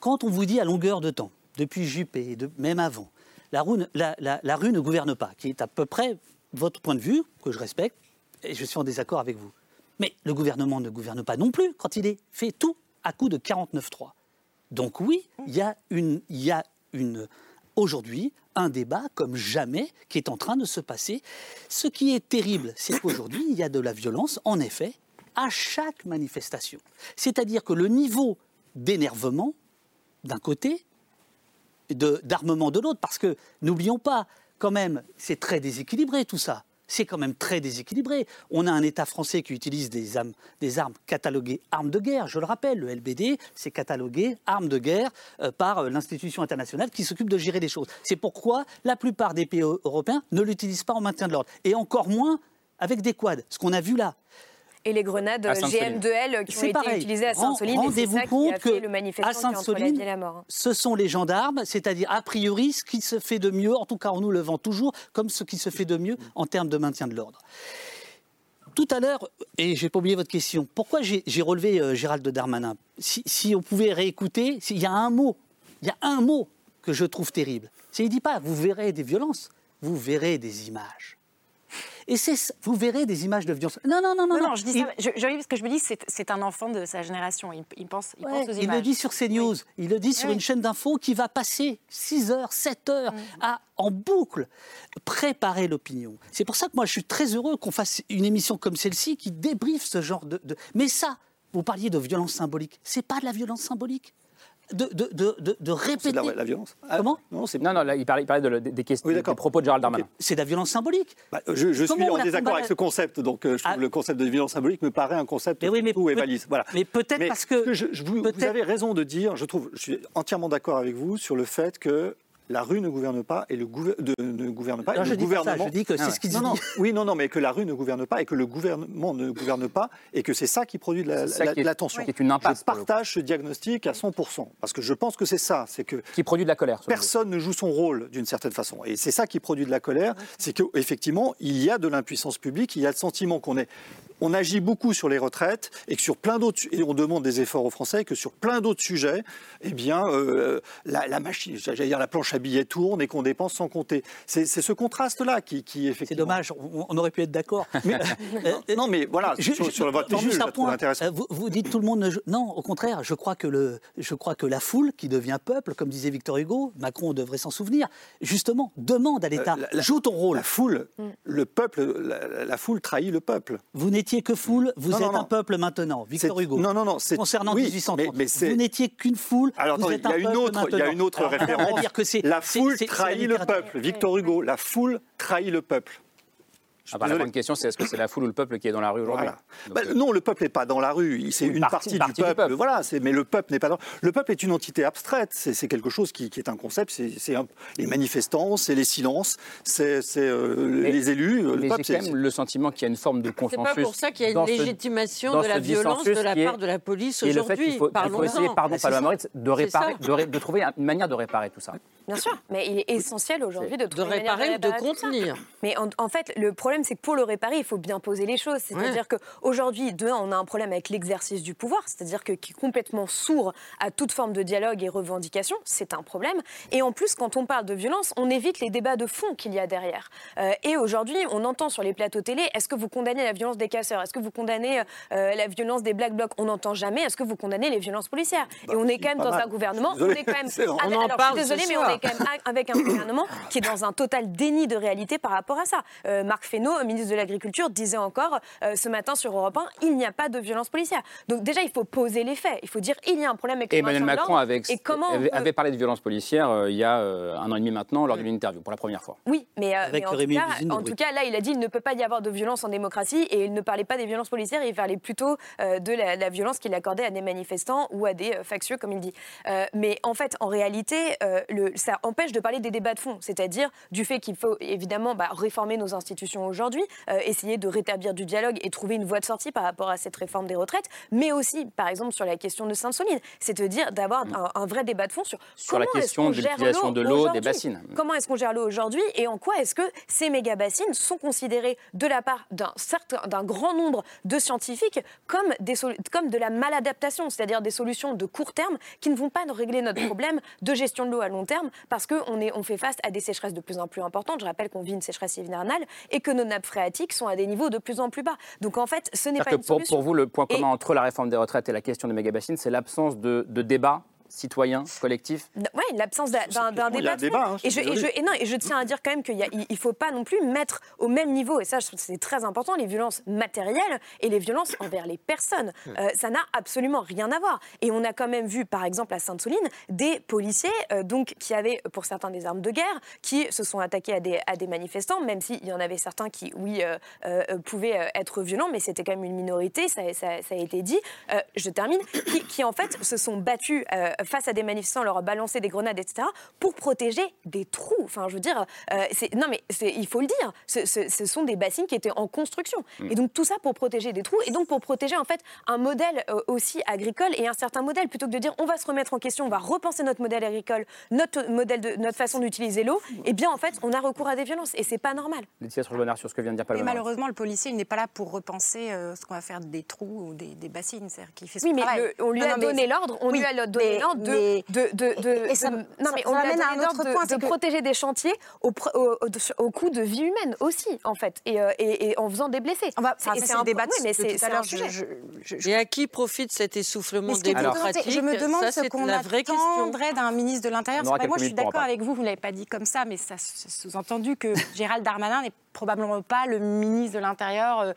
Quand on vous dit à longueur de temps, depuis Juppé, de, même avant, la rue, ne- gouverne pas, qui est à peu près votre point de vue, que je respecte, et je suis en désaccord avec vous. Mais le gouvernement ne gouverne pas non plus quand il est fait tout à coup de 49-3. Donc oui, il y a a aujourd'hui un débat comme jamais qui est en train de se passer. Ce qui est terrible, c'est qu'aujourd'hui, il y a de la violence, en effet, à chaque manifestation. C'est-à-dire que le niveau d'énervement, d'un côté, d'armement de l'autre, parce que n'oublions pas, quand même, c'est très déséquilibré tout ça. C'est quand même très déséquilibré. On a un État français qui utilise des armes, des armes cataloguées armes de guerre. Je le rappelle, le LBD, c'est catalogué armes de guerre euh, par euh, l'institution internationale qui s'occupe de gérer les choses. C'est pourquoi la plupart des pays eu- européens ne l'utilisent pas en maintien de l'ordre. Et encore moins avec des quads. Ce qu'on a vu là. Et les grenades À Sainte-Soline. GM2L qui ont été pareil. utilisées à Sainte-Soline. Rendez-vous qui compte a que fait à Sainte-Soline, mort. ce sont les gendarmes, c'est-à-dire a priori ce qui se fait de mieux, en tout cas en nous le vend toujours, comme ce qui se fait de mieux en termes de maintien de l'ordre. Tout à l'heure, et j'ai pas oublié votre question, pourquoi j'ai relevé euh, Gérald Darmanin? Si, si on pouvait réécouter, s'il y a un mot, il y a un mot que je trouve terrible. C'est il dit pas vous verrez des violences, vous verrez des images. Et vous verrez des images de violence. Non, non, non, non. Non, non, je dis Il- ça, je, je parce que je me dis c'est un enfant de sa génération. Il, il pense, il pense aux il images. le dit sur CNews, il le dit sur Oui. une chaîne d'infos qui va passer 6 heures, 7 heures à, en boucle préparer l'opinion. C'est pour ça que moi je suis très heureux qu'on fasse une émission comme celle-ci qui débriefe ce genre de, de- Mais ça, vous parliez de violence symbolique, c'est pas de la violence symbolique. De, de, de, de, de répéter. la- la violence. Ah, Comment? Non, c'est Non, non, là, il parlait, il parlait de- des, questions, des propos de Gérald Darmanin. C'est de la violence symbolique. Bah, je suis en désaccord avec ce concept, donc euh, je trouve le concept de violence symbolique me paraît un concept Mais oui, mais valise. Voilà. mais peut-être parce que- je- je- vous, vous avez raison de dire, je trouve, je suis entièrement d'accord avec vous sur le fait que la rue ne gouverne pas et le de- ne gouverne pas. Non, et je le dis pas ça, gouvernement. je dis que c'est Ah ouais. ce qu'il non, oui, non, non, mais que la rue ne gouverne pas et que le gouvernement ne gouverne pas et que c'est ça qui produit de la, C'est ça la- qui est- la tension. qui est une impasse, Je partage ce diagnostic à 100%, parce que je pense que c'est ça, c'est que Qui produit de la colère. personne ne joue son rôle d'une certaine façon. Et c'est ça qui produit de la colère, c'est qu'effectivement, il y a de l'impuissance publique, il y a le sentiment qu'on est... On agit beaucoup sur les retraites et que sur plein d'autres et on demande des efforts aux Français et que sur plein d'autres sujets, eh bien euh, la, la machine, j'allais dire la planche à billets tourne et qu'on dépense sans compter. C'est ce contraste-là qui, qui effectivement. C'est dommage, on, on aurait pu être d'accord. Mais- non, mais voilà, Je- sur, je- sur votre non, formule, juste je un la point. intéressante. Euh, Vous, vous dites tout le monde Non, au contraire, je crois, que le, je crois que la foule qui devient peuple, comme disait Victor Hugo, Macron devrait s'en souvenir, justement, demande à l'État, Euh, la- la- joue ton rôle. La foule, le peuple, la, la foule trahit le peuple. Vous n'étiez que foule, vous Non, êtes non, non. un peuple maintenant, Victor Hugo. Non, non, non. c'est- Concernant oui, 1830, mais- mais c'est- vous n'étiez qu'une foule, Alors vous êtes il y a un une peuple autre, il y a une autre référence. dire que c'est- la foule trahit le peuple. Victor Hugo, la foule trahit le peuple. Ah, bah, la grande question, c'est est-ce que c'est la foule ou le peuple qui est dans la rue aujourd'hui Voilà. Bah, euh, non, le peuple n'est pas dans la rue. C'est Une une partie- partie, une partie du du peuple. Voilà, c'est- mais le peuple n'est pas dans. Le peuple est une entité abstraite. C'est c'est quelque chose qui, qui est un concept. C'est c'est un- les manifestants, c'est les silences, c'est c'est, euh, les élus. Le mais peuple, j'ai quand c'est- même le sentiment qu'il y a une forme de C'est consensus. pas pour ça qu'il y a une légitimation de la ce violence de la part de la police Et le fait qu'il aujourd'hui. faut, il faut Parlons-en. essayer, pardon, c'est Paloma C'est de trouver une manière de réparer tout ça. Bien sûr, mais il est essentiel aujourd'hui de trouver de réparer ou de contenir. Mais en, en, fait, le problème, c'est que pour le réparer, il faut bien poser les choses. C'est-à-dire ouais. qu'aujourd'hui, on a un problème avec l'exercice du pouvoir, c'est-à-dire que qui est complètement sourd à toute forme de dialogue et revendication, c'est un problème. Et en plus, quand on parle de violence, on évite les débats de fond qu'il y a derrière. Euh, et aujourd'hui, on entend sur les plateaux télé, est-ce que vous condamnez la violence des casseurs? Est-ce que vous condamnez euh, la violence des black blocs? On n'entend jamais, est-ce que vous condamnez les violences policières? Bah, Et on est quand même dans mal. un gouvernement, désolé, on est quand même... On en alors, parle, je suis désolée, mais on est avec un gouvernement qui est dans un total déni de réalité par rapport à ça. Euh, Marc Fesneau, ministre de l'Agriculture, disait encore euh, ce matin sur Europe 1, il n'y a pas de violence policière. Donc déjà, il faut poser les faits. Il faut dire, il y a un problème avec Emmanuel Macron avait, et comment avait, avait, parlé de violence policière euh, il y a un an et demi maintenant, lors d'une interview, pour la première fois. Oui, mais, mais en, tout cas, en tout cas, là, il a dit il ne peut pas y avoir de violence en démocratie et il ne parlait pas des violences policières, il parlait plutôt de la, la violence qu'il accordait à des manifestants ou à des factieux, comme il dit. mais en fait, en réalité, le, ça empêche de parler des débats de fond, c'est-à-dire du fait qu'il faut évidemment bah, réformer nos institutions aujourd'hui, euh, essayer de rétablir du dialogue et trouver une voie de sortie par rapport à cette réforme des retraites, mais aussi, par exemple, sur la question de Sainte-Soline, c'est-à-dire d'avoir Mm. un, un, vrai débat de fond sur, sur la question de l'utilisation de l'eau des bassines. Comment est-ce qu'on gère l'eau aujourd'hui et en quoi est-ce que ces méga bassines sont considérées de la part d'un d'un grand nombre de scientifiques comme, des, comme de la maladaptation, c'est-à-dire des solutions de court terme qui ne vont pas régler notre problème de gestion de l'eau à long terme parce qu'on on fait face à des sécheresses de plus en plus importantes. Je rappelle qu'on vit une sécheresse hivernale et que nos nappes phréatiques sont à des niveaux de plus en plus bas. Donc en fait, ce n'est pas que une pour, solution. pour vous, le point commun Et- entre la réforme des retraites et la question des méga-bassines, c'est l'absence de, de débat citoyen, collectif Oui, l'absence d'un- d'un d'un Il y a débat. débat, hein, je et, je, et, je, et non, et je tiens à dire quand même qu'il ne faut pas non plus mettre au même niveau, et ça je trouve que c'est très important, les violences matérielles et les violences envers les personnes. Euh, ça n'a absolument rien à voir. Et on a quand même vu, par exemple, à Sainte-Soline, des policiers euh, donc, qui avaient pour certains des armes de guerre, qui se sont attaqués à des, à des manifestants, même s'il y en avait certains qui, oui, euh, euh, pouvaient être violents, mais c'était quand même une minorité, ça, ça- ça a été dit. Euh, je termine, qui, qui, en fait se sont battus euh, face à des manifestants, leur a balancé des grenades, etc., pour protéger des trous. Enfin, je veux dire, euh, non mais il faut le dire, ce, ce- ce sont des bassines qui étaient en construction. Mm. Et donc tout ça pour protéger des trous, et donc pour protéger en fait un modèle euh, aussi agricole et un certain modèle, plutôt que de dire on va se remettre en question, on va repenser notre modèle agricole, notre modèle de notre façon d'utiliser l'eau. Et bien en fait, on a recours à des violences, et c'est pas normal. Laetitia Bonheur sur ce que vient de dire Mais Paloma. malheureusement, le policier, il n'est pas là pour repenser euh, ce qu'on va faire des trous ou des, des bassines. C'est-à-dire qu'il fait son Oui, mais travail. le- on lui Non, a non, mais donné c'est- l'ordre, on Oui, lui a donné mais- de, mais- de, de, de- et ça- de- non, ça- mais ça on lui a m'amène donné à un autre de, point, de c'est que- protéger des chantiers au, au, au- au coût de vie humaine aussi, en fait, et, euh, et- et en faisant des blessés. On va, enfin, c'est c'est un débat oui, mais de c'est tout c'est à un. Je- sujet. je- je- Et à qui profite cet essoufflement ce démocratique je me demande Ça, ce c'est qu'on la vraie question. attendrait d'un ministre de l'Intérieur. Moi, je suis d'accord avec vous, vous ne l'avez pas dit comme ça, mais ça c'est sous-entendu que Gérald Darmanin n'est probablement pas le ministre de l'Intérieur euh,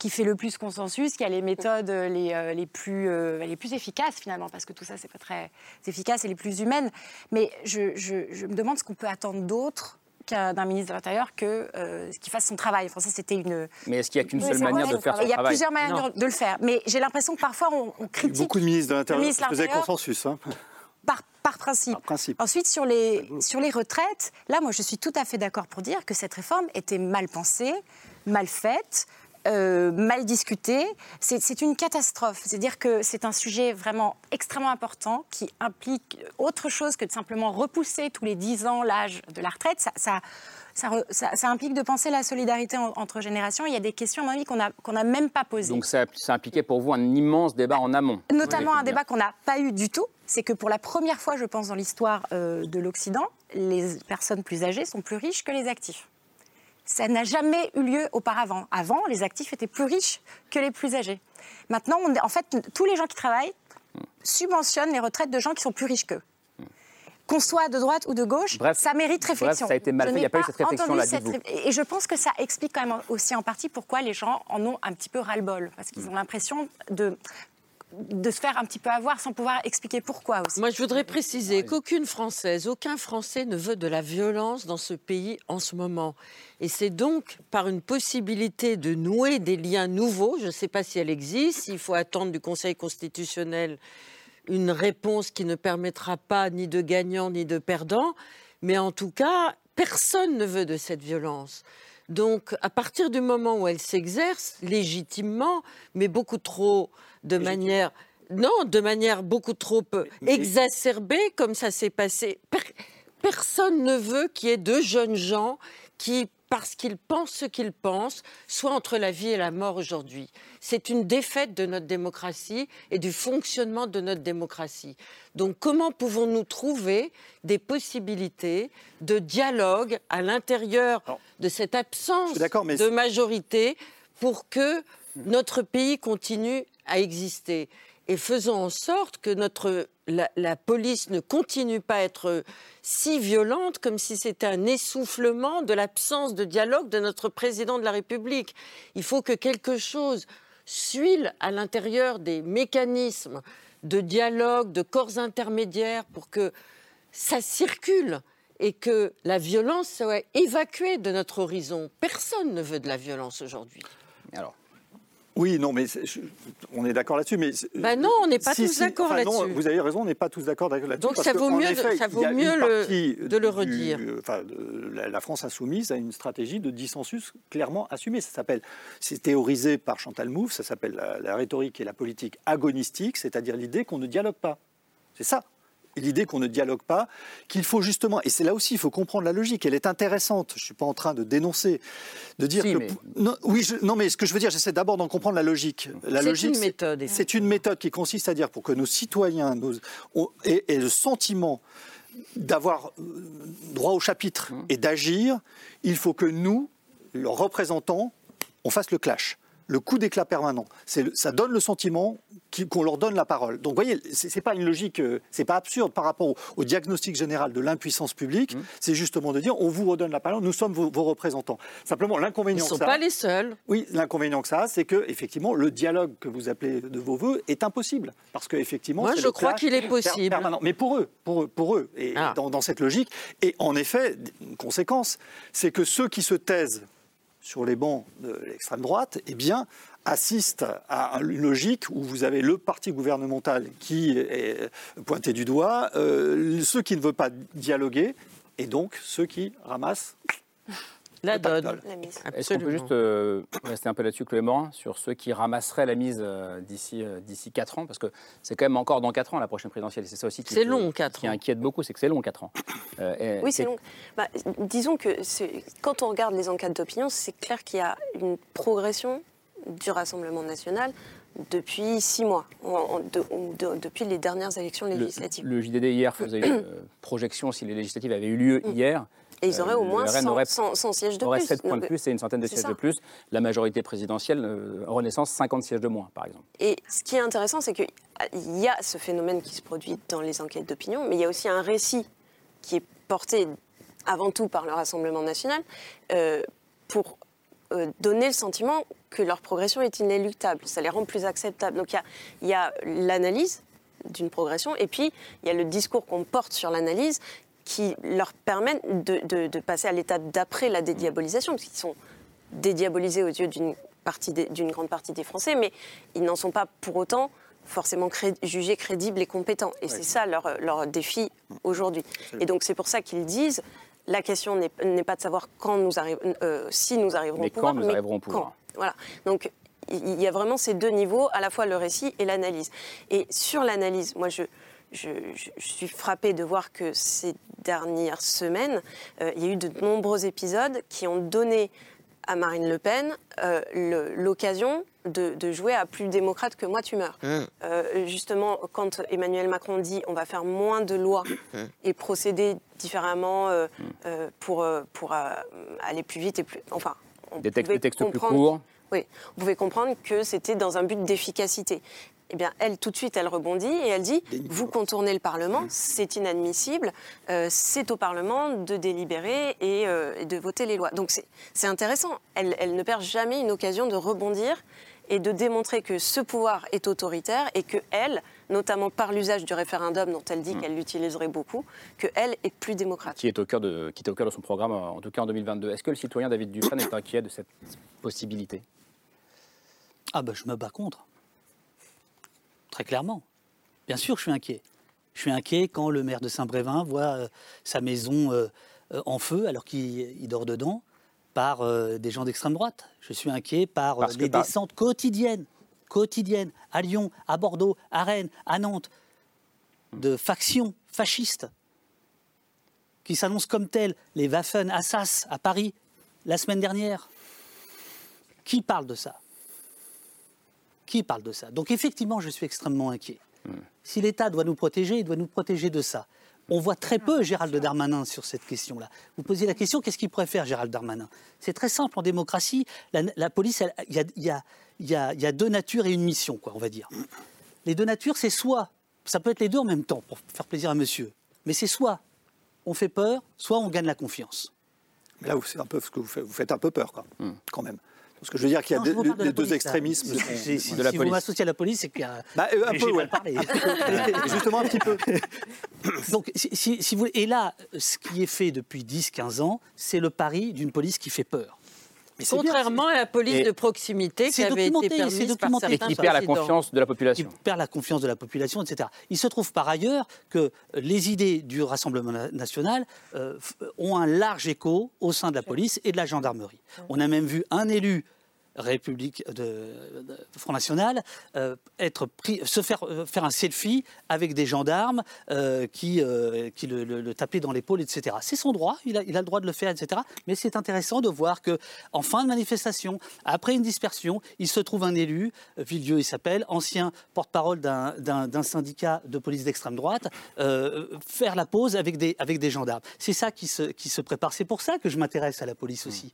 qui fait le plus consensus, qui a les méthodes euh, les, euh, les, plus, euh, les plus efficaces finalement, parce que tout ça, c'est pas très efficace et les plus humaines. Mais je, je- je me demande ce qu'on peut attendre d'autre qu'un- d'un ministre de l'Intérieur que euh, qu'il fasse son travail. Enfin, ça, c'était une, Mais est-ce qu'il n'y a qu'une oui, seule manière de faire son Il y a travail? plusieurs manières de, de le faire. Mais j'ai l'impression que parfois on, on critique. Beaucoup de ministres de l'Intérieur faisaient consensus. hein. Par, par principe. principe. Ensuite, sur les, sur les retraites, là, moi, je suis tout à fait d'accord pour dire que cette réforme était mal pensée, mal faite. euh, mal discutée, c'est une catastrophe. C'est-à-dire que c'est un sujet vraiment extrêmement important qui implique autre chose que de simplement repousser tous les 10 ans l'âge de la retraite. Ça, ça, ça, re- ça- ça implique de penser la solidarité en- entre générations. Il y a des questions, à mon avis, qu'on n'a même pas posées. Donc ça, ça impliquait pour vous un immense débat en amont. Notamment Oui, un débat qu'on n'a pas eu du tout, c'est que pour la première fois, je pense, dans l'histoire euh, de l'Occident, les personnes plus âgées sont plus riches que les actifs. Ça n'a jamais eu lieu auparavant. Avant, les actifs étaient plus riches que les plus âgés. Maintenant, on en fait, tous les gens qui travaillent subventionnent les retraites de gens qui sont plus riches qu'eux. Qu'on soit de droite ou de gauche, Bref, ça mérite bref, réflexion. ça a été mal Je fait, il n'y a pas eu cette réflexion, entendu là, cette dites-vous. ré- Et je pense que ça explique quand même aussi en partie pourquoi les gens en ont un petit peu ras-le-bol. Parce qu'ils ont l'impression de, de se faire un petit peu avoir sans pouvoir expliquer pourquoi aussi. Moi, je voudrais préciser qu'aucune Française, aucun Français ne veut de la violence dans ce pays en ce moment. Et c'est donc par une possibilité de nouer des liens nouveaux, je ne sais pas si elle existe, il faut attendre du Conseil constitutionnel une réponse qui ne permettra pas ni de gagnant ni de perdant, mais en tout cas, personne ne veut de cette violence. Donc, à partir du moment où elle s'exerce légitimement, mais beaucoup trop de manière non, de manière beaucoup trop exacerbée, comme ça s'est passé. Per- personne ne veut qu'il y ait deux jeunes gens qui parce qu'ils pensent ce qu'ils pensent, soient entre la vie et la mort aujourd'hui. C'est une défaite de notre démocratie et du fonctionnement de notre démocratie. Donc comment pouvons-nous trouver des possibilités de dialogue à l'intérieur de cette absence de majorité pour que notre pays continue à exister? Et faisons en sorte que notre, la, police ne continue pas à être si violente comme si c'était un essoufflement de l'absence de dialogue de notre président de la République. Il faut que quelque chose suile à l'intérieur des mécanismes de dialogue, de corps intermédiaires pour que ça circule et que la violence soit évacuée de notre horizon. Personne ne veut de la violence aujourd'hui. Alors, oui, non, mais on est d'accord là-dessus. Mais bah non, on n'est pas tous d'accord là-dessus. Vous avez raison, on n'est pas tous d'accord là-dessus. Donc ça vaut mieux, ça vaut mieux le, de le redire. enfin, la, France insoumise a une stratégie de dissensus clairement assumée. Ça s'appelle, c'est théorisé par Chantal Mouffe, ça s'appelle la, la rhétorique et la politique agonistique, c'est-à-dire l'idée qu'on ne dialogue pas. C'est ça l'idée qu'on ne dialogue pas, qu'il faut justement, et c'est là aussi, il faut comprendre la logique, elle est intéressante, je ne suis pas en train de dénoncer, de dire que... Non, oui, non, mais ce que je veux dire, j'essaie d'abord d'en comprendre la logique. La c'est une méthode. C'est une méthode qui consiste à dire, pour que nos citoyens aient, le sentiment d'avoir euh, droit au chapitre mmh. et d'agir, il faut que nous, leurs représentants, on fasse le clash le coup d'éclat permanent. Ça donne le sentiment qu'on leur donne la parole. Donc, vous voyez, c'est pas une logique, euh, c'est pas absurde par rapport au, diagnostic général de l'impuissance publique. Mmh. C'est justement de dire, on vous redonne la parole, nous sommes vos, représentants. Simplement, l'inconvénient. Ils ne sont pas les seuls. Oui, l'inconvénient que ça a, c'est que effectivement, le dialogue que vous appelez de vos voeux est impossible, parce que effectivement. Moi, je crois qu'il est possible. Permanent. Mais pour eux, pour eux, pour eux, et ah. dans, dans cette logique. Et en effet, une conséquence, c'est que ceux qui se taisent sur les bancs de l'extrême droite, eh bien, assiste à une logique où vous avez le parti gouvernemental qui est pointé du doigt, euh, ceux qui ne veulent pas dialoguer, et donc ceux qui ramassent la donne. Est-ce qu'on peut juste euh, rester un peu là-dessus, Chloé Morin, sur ceux qui ramasseraient la mise euh, d'ici d'ici 4 ans? Parce que c'est quand même encore dans 4 ans la prochaine présidentielle. C'est ça aussi qui, long, qui inquiète beaucoup, c'est que c'est long 4 ans. oui, c'est long. Bah, disons que quand on regarde les enquêtes d'opinion, c'est clair qu'il y a une progression du Rassemblement national depuis six mois, depuis les dernières élections législatives. Le, JDD hier faisait une euh, projection si les législatives avaient eu lieu mm. hier. Et ils auraient au euh, moins 100, sièges de aurait plus. 7 points de plus et une centaine de sièges de plus. La majorité présidentielle, euh, Renaissance, 50 sièges de moins, par exemple. Et ce qui est intéressant, c'est qu'il y a ce phénomène qui se produit dans les enquêtes d'opinion, mais il y a aussi un récit qui est porté avant tout par le Rassemblement national pour euh, donner le sentiment que leur progression est inéluctable. Ça les rend plus acceptables. Donc il y a, l'analyse d'une progression et puis il y a le discours qu'on porte sur l'analyse qui leur permet de, passer à l'étape d'après la dédiabolisation, parce qu'ils sont dédiabolisés aux yeux d'une d'une grande partie des Français, mais ils n'en sont pas pour autant forcément jugés crédibles et compétents. Et c'est ça leur, leur défi aujourd'hui. Et donc c'est pour ça qu'ils disent la question n'est pas de savoir quand nous euh, si nous arriverons mais au pouvoir, quand nous arriverons au pouvoir. Voilà. Donc il y a vraiment ces deux niveaux, à la fois le récit et l'analyse. Et sur l'analyse, moi je, je, suis frappée de voir que ces dernières semaines, euh, il y a eu de nombreux épisodes qui ont donné à Marine Le Pen euh, l'occasion de, jouer à plus démocrate que moi tu meurs. Mmh. Euh, justement, quand Emmanuel Macron dit on va faire moins de lois mmh. et procéder différemment euh, mmh. pour, pour aller plus vite et plus. Enfin, des textes, textes plus courts. Oui, on pouvait comprendre que c'était dans un but d'efficacité eh bien, elle, tout de suite, elle rebondit et elle dit Vous contournez le Parlement, c'est inadmissible, euh, c'est au Parlement de délibérer euh, et, de voter les lois. Donc, c'est intéressant. Elle, elle, ne perd jamais une occasion de rebondir et de démontrer que ce pouvoir est autoritaire et que elle, notamment par l'usage du référendum dont elle dit mm. qu'elle l'utiliserait beaucoup, que elle est plus démocrate. Qui est au cœur de, qui est au cœur de son programme, en tout cas en 2022. Est-ce que le citoyen David Dufresne est inquiet de cette possibilité? Ah ben, je me bats contre très clairement. Bien sûr, je suis inquiet. Je suis inquiet quand le maire de Saint-Brévin voit euh, sa maison euh, euh, en feu alors qu'il dort dedans par des gens d'extrême droite. Je suis inquiet par les descentes quotidiennes, quotidiennes, à Lyon, à Bordeaux, à Rennes, à Nantes, de factions fascistes qui s'annoncent comme tels, les Waffen Assas à Paris, la semaine dernière. Qui parle de ça? Qui parle de ça? Donc effectivement, je suis extrêmement inquiet. Si l'État doit nous protéger, il doit nous protéger de ça. On voit très peu Gérald Darmanin sur cette question-là. Vous posez la question, qu'est-ce qu'il pourrait faire Gérald Darmanin? C'est très simple, en démocratie, la, la police, il y a, il y a- il y a- il y a deux natures et une mission, quoi, on va dire. Les deux natures, c'est soit, ça peut être les deux en même temps, pour faire plaisir à monsieur, mais c'est soit on fait peur, soit on gagne la confiance. Mais là, c'est un peu ce que vous faites, vous faites un peu peur, quoi, quand même. Parce que je veux dire qu'il y a Non, de les la deux police, là. extrémismes. Si- sont- si- si- si vous m'associez à la police, c'est qu'il y a. Bah, euh, un peu, ouais. parlé. Justement, un petit peu. Donc, si, si- si vous, et là, ce qui est fait depuis 10-15 ans, c'est le pari d'une police qui fait peur. Mais c'est bien, Contrairement à la police Et de proximité qui avait été permise par certains Et qui perd la confiance de la population. Il perd la confiance de la population, etc. Il se trouve par ailleurs que les idées du Rassemblement na- national euh, ont un large écho au sein de la police et de la gendarmerie. On a même vu un élu République de, de Front National euh, être pris, se faire euh, faire un selfie avec des gendarmes euh, qui, qui le, le- le tapaient dans l'épaule, etc. C'est son droit, il a, il a le droit de le faire, etc. Mais c'est intéressant de voir que en fin de manifestation, après une dispersion, il se trouve un élu, Villedieu il s'appelle, ancien porte-parole d'un- syndicat de police d'extrême droite, faire la pause avec des, avec des gendarmes. C'est ça qui se, qui se prépare. C'est pour ça que je m'intéresse à la police aussi.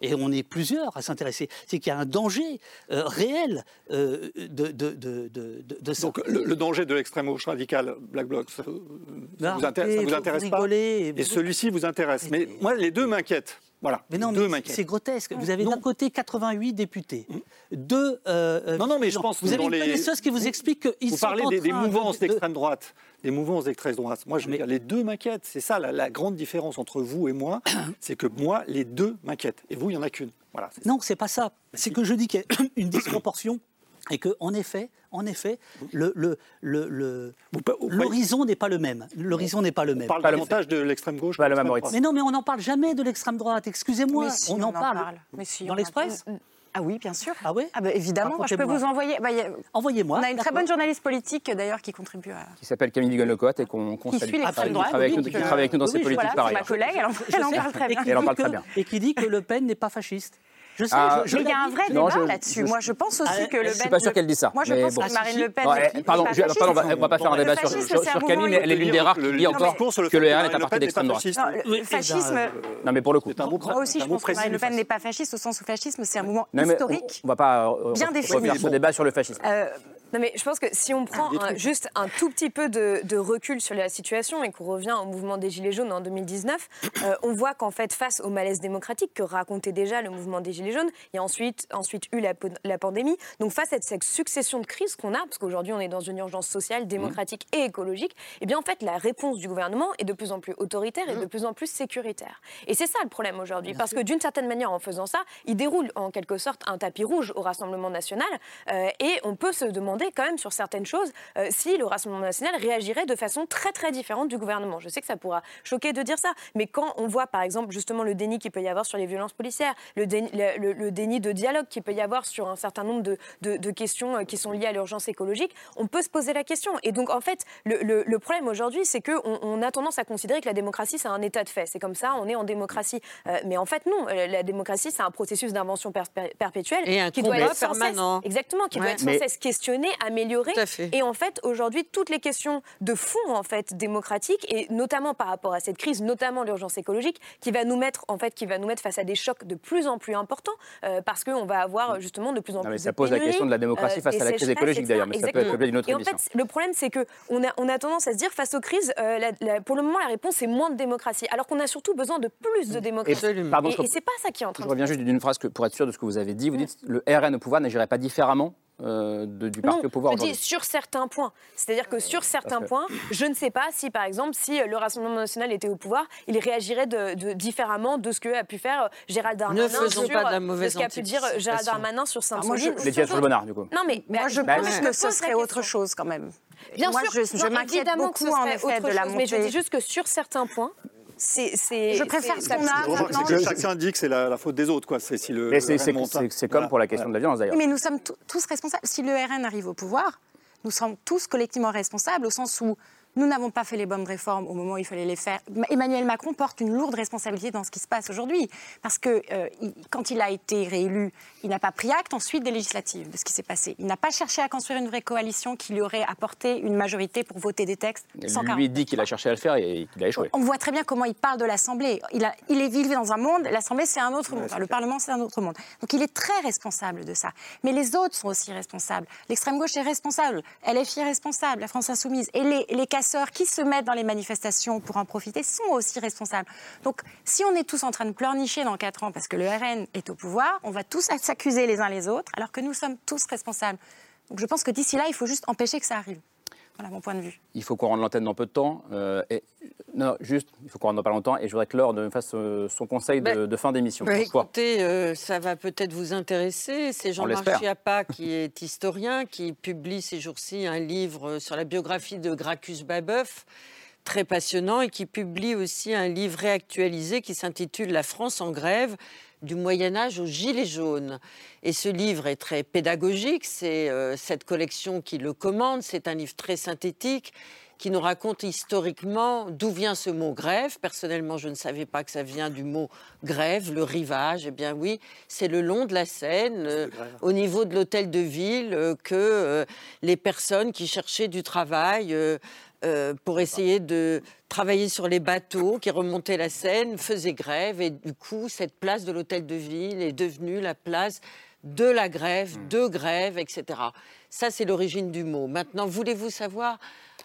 Et on est plusieurs à s'intéresser. C'est qu'il y a un danger euh, réel euh, de, de, de, de, de ça. Donc le, le danger de l'extrême gauche radicale, Black Bloc, ça, vous, intér- ça vous intéresse vous pas et celui-ci vous intéresse. Mais moi, les deux m'inquiètent. Voilà. Mais non, deux mais m'inquiètent. c'est grotesque. Vous avez d'un côté 88 députés, deux. euh, euh, Non, non, mais je pense Vous que avez une les- connaisseuse qui vous explique qu'ils Vous sont parlez en des, des mouvances de- d'extrême droite. Des mouvances d'extrême droite. Moi, je dire, les deux m'inquiètent. C'est ça la, la grande différence entre vous et moi. c'est que moi, les deux m'inquiètent. Et vous, il n'y en a qu'une. Voilà. Non, c'est pas ça. C'est que je dis qu'il y a une disproportion et que, en effet, en effet, le, le, le, le- l'horizon n'est pas le même. L'horizon n'est pas le On même. parle davantage de l'extrême gauche. que de l'extrême droite. Mais non, mais on n'en parle jamais de l'extrême droite. Excusez-moi, si, on, en parle. Mais si, Dans on l'Express. Ah oui, bien sûr. Ah oui Ah bah, évidemment, moi, je peux vous envoyer. bah, a- Envoyez-moi. On a une très bonne journaliste politique d'ailleurs qui contribue à. Qui s'appelle Camille Dugan-Lecotte et qu'on Qui salue. suit Qui l'extrême travaille- droite. qui travaille avec nous- qui travaille avec nous dans oui, ces oui, politiques voilà, par ma collègue, elle en, Je elle en sais. parle très bien. Elle en parle très bien. Et qui dit que Le Pen n'est pas fasciste. Je sais, Ah, je, je Mais il y a un vrai Non, débat je- là-dessus. je- Moi, je pense aussi Ah, que le Je suis pas sûr qu'elle dise ça. Moi, je pense bon. que Marine Le Pen. Pardon, on va pas faire un débat sur, Camille, mais elle est l'une des rares qui Le- dit encore discours sur le que fait le que RN est Marine un Le parti d'extrême droite. le- fascisme. Euh, Non, mais pour le coup. Moi aussi, un je pense que Marine Le Pen n'est pas fasciste au sens où fascisme, c'est un mouvement historique. on va pas euh, Bien refaire défini. ce débat sur le fascisme. Non, mais je pense que si on prend un- juste un tout petit peu de, de recul sur la situation et qu'on revient au mouvement des Gilets jaunes en 2019, euh, on voit qu'en fait, face au malaise démocratique que racontait déjà le mouvement des Gilets jaunes, il y a ensuite, ensuite eu la, pandémie. Donc, face à cette succession de crises qu'on a, parce qu'aujourd'hui, on est dans une urgence sociale, démocratique et écologique, et bien en fait, la réponse du gouvernement est de plus en plus autoritaire et de plus en plus sécuritaire. Et c'est ça le problème aujourd'hui, parce que d'une certaine manière, en faisant ça, il déroule en quelque sorte un tapis rouge au Rassemblement national, euh, et on peut se demander quand même sur certaines choses euh, si le Rassemblement national réagirait de façon très très différente du gouvernement. Je sais que ça pourra choquer de dire ça, mais quand on voit par exemple justement le déni qu'il peut y avoir sur les violences policières, le déni, le- déni de dialogue qu'il peut y avoir sur un certain nombre de, de- de questions euh, qui sont liées à l'urgence écologique, on peut se poser la question. Et donc en fait, le, le- problème aujourd'hui, c'est qu'on on a tendance à considérer que la démocratie c'est un état de fait. C'est comme ça, on est en démocratie. Euh, mais en fait non, la démocratie c'est un processus d'invention per- perpétuelle Et un qui doit être sans cesse- permanent. exactement, qui doit être sans Mais- cesse questionné, amélioré. Tout à fait. Et en fait, aujourd'hui, toutes les questions de fond, en fait, démocratiques, et notamment par rapport à cette crise, notamment l'urgence écologique, qui va nous mettre, en fait, qui va nous mettre face à des chocs de plus en plus importants, euh, parce qu'on va avoir justement de plus en Non, plus mais ça de pose la question de la démocratie face à la crise écologique, d'ailleurs, mais ça peut être l'objet d'une autre Et en fait, le problème, c'est que on a, on a tendance à se dire, face aux crises, euh, la- la- pour le moment, la réponse, c'est moins de démocratie, alors qu'on a surtout besoin de plus de démocratie. Et, pardon, et, c'est pas ça qui est en train Je de reviens juste d'une phrase que, pour être sûr de ce que vous avez dit. Vous dites le RN au pouvoir n'agirait pas différemment euh, de- du parti Non, au pouvoir je dis sur certains points. C'est-à-dire que sur certains que- points, je ne sais pas si, par exemple, si euh, le Rassemblement national était au pouvoir, il réagirait de, de- différemment de ce que a pu faire euh, Gérald Darmanin. Ne faisons sur, pas de la mauvaise ce qu'a pu dire Gérald. Darmanin sur Ah, moi, je- Saint-Soline. Laetitia Truc-Bonnard, du coup. Non, mais Moi, je bah, pense je que ce serait autre chose quand même. Bien moi, sûr, je, je m'inquiète beaucoup en effet autre de la chose, Mais je dis montée. juste que sur certains points, c'est. Je préfère ce qu'on a que chacun dit que c'est la, la faute des autres, quoi. C'est si le. Le comme Voilà. pour la question de la violence, d'ailleurs. Mais nous sommes tous- tous responsables. Si le RN arrive au pouvoir, nous sommes tous collectivement responsables au sens où Nous n'avons pas fait les bonnes réformes au moment où il fallait les faire. Emmanuel Macron porte une lourde responsabilité dans ce qui se passe aujourd'hui. Parce que euh, quand il a été réélu, il n'a pas pris acte ensuite des législatives, de ce qui s'est passé. Il n'a pas cherché à construire une vraie coalition qui lui aurait apporté une majorité pour voter des textes. Sans lui dit qu'il a cherché à le faire et qu'il a échoué. On voit très bien comment il parle de l'Assemblée. Il, a, il est vivant dans un monde, l'Assemblée c'est un autre monde, le Parlement c'est un autre monde. Donc il est très responsable de ça. Mais les autres sont aussi responsables. L'extrême gauche est responsable, LFI est responsable, la France insoumise. Et les, les casseurs qui se mettent dans les manifestations pour en profiter sont aussi responsables. Donc si on est tous en train de pleurnicher dans 4 ans parce que le RN est au pouvoir, on va tous s'accuser les uns les autres alors que nous sommes tous responsables. Donc je pense que d'ici là, il faut juste empêcher que ça arrive. Voilà mon point de vue. Il faut qu'on rende l'antenne dans peu de temps. Euh, et, non, juste, il faut qu'on rende dans pas longtemps. Et je voudrais que Laure me fasse euh, son conseil de, bah, fin d'émission. Bah, écoutez, euh, ça va peut-être vous intéresser. C'est Jean-Marc Chiappa qui est historien, qui publie ces jours-ci un livre sur la biographie de Gracchus Babeuf très passionnant et qui publie aussi un livre réactualisé qui s'intitule La France en grève du Moyen Âge aux Gilets jaunes. Et ce livre est très pédagogique, c'est euh, cette collection qui le commande, c'est un livre très synthétique qui nous raconte historiquement d'où vient ce mot grève. Personnellement, je ne savais pas que ça vient du mot grève, le rivage. Eh bien oui, c'est le long de la Seine, euh, au niveau de l'hôtel de ville, euh, que les personnes qui cherchaient du travail euh, pour essayer de travailler sur les bateaux qui remontaient la Seine, faisaient grève et du coup cette place de l'hôtel de ville est devenue la place de la grève, mmh. de grève, etc. Ça c'est l'origine du mot. Maintenant, voulez-vous savoir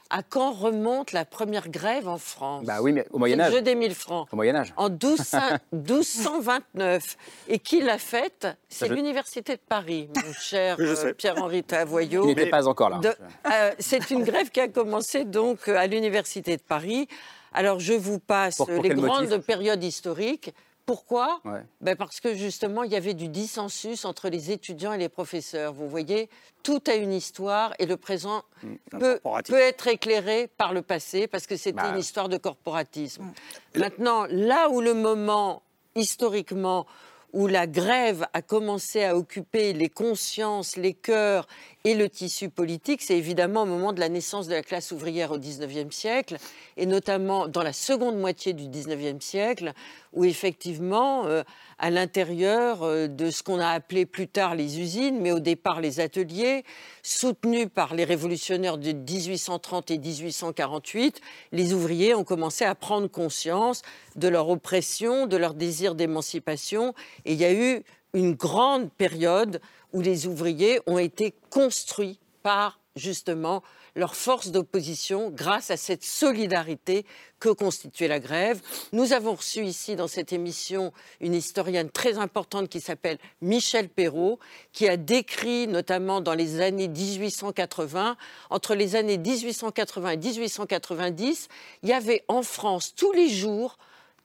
à quand remonte la première grève en France Bah oui, mais au Moyen Âge. Le jeu des 1000 francs. Au Moyen Âge. En 1229. Et qui l'a faite? C'est l'Université de Paris, mon cher euh, Pierre-Henri Tavoyot. Il n'était pas encore là. Euh, c'est une grève qui a commencé donc à l'Université de Paris. Alors je vous passe les grandes périodes historiques. Pourquoi? Ben Parce que justement, il y avait du dissensus entre les étudiants et les professeurs. Vous voyez, tout a une histoire et le présent mmh, peut, peut, être éclairé par le passé parce que c'était bah. une histoire de corporatisme. Mmh. Maintenant, là où le moment, historiquement, où la grève a commencé à occuper les consciences, les cœurs et le tissu politique, c'est évidemment au moment de la naissance de la classe ouvrière au XIXe siècle, et notamment dans la seconde moitié du XIXe siècle, où effectivement, euh, à l'intérieur euh, de ce qu'on a appelé plus tard les usines, mais au départ les ateliers, soutenus par les révolutionnaires de 1830 et 1848, les ouvriers ont commencé à prendre conscience de leur oppression, de leur désir d'émancipation, et il y a eu une grande période où les ouvriers ont été construits par justement leur force d'opposition grâce à cette solidarité que constituait la grève. Nous avons reçu ici dans cette émission une historienne très importante qui s'appelle Michel Perrault, qui a décrit notamment dans les années 1880, entre les années 1880 et 1890, il y avait en France tous les jours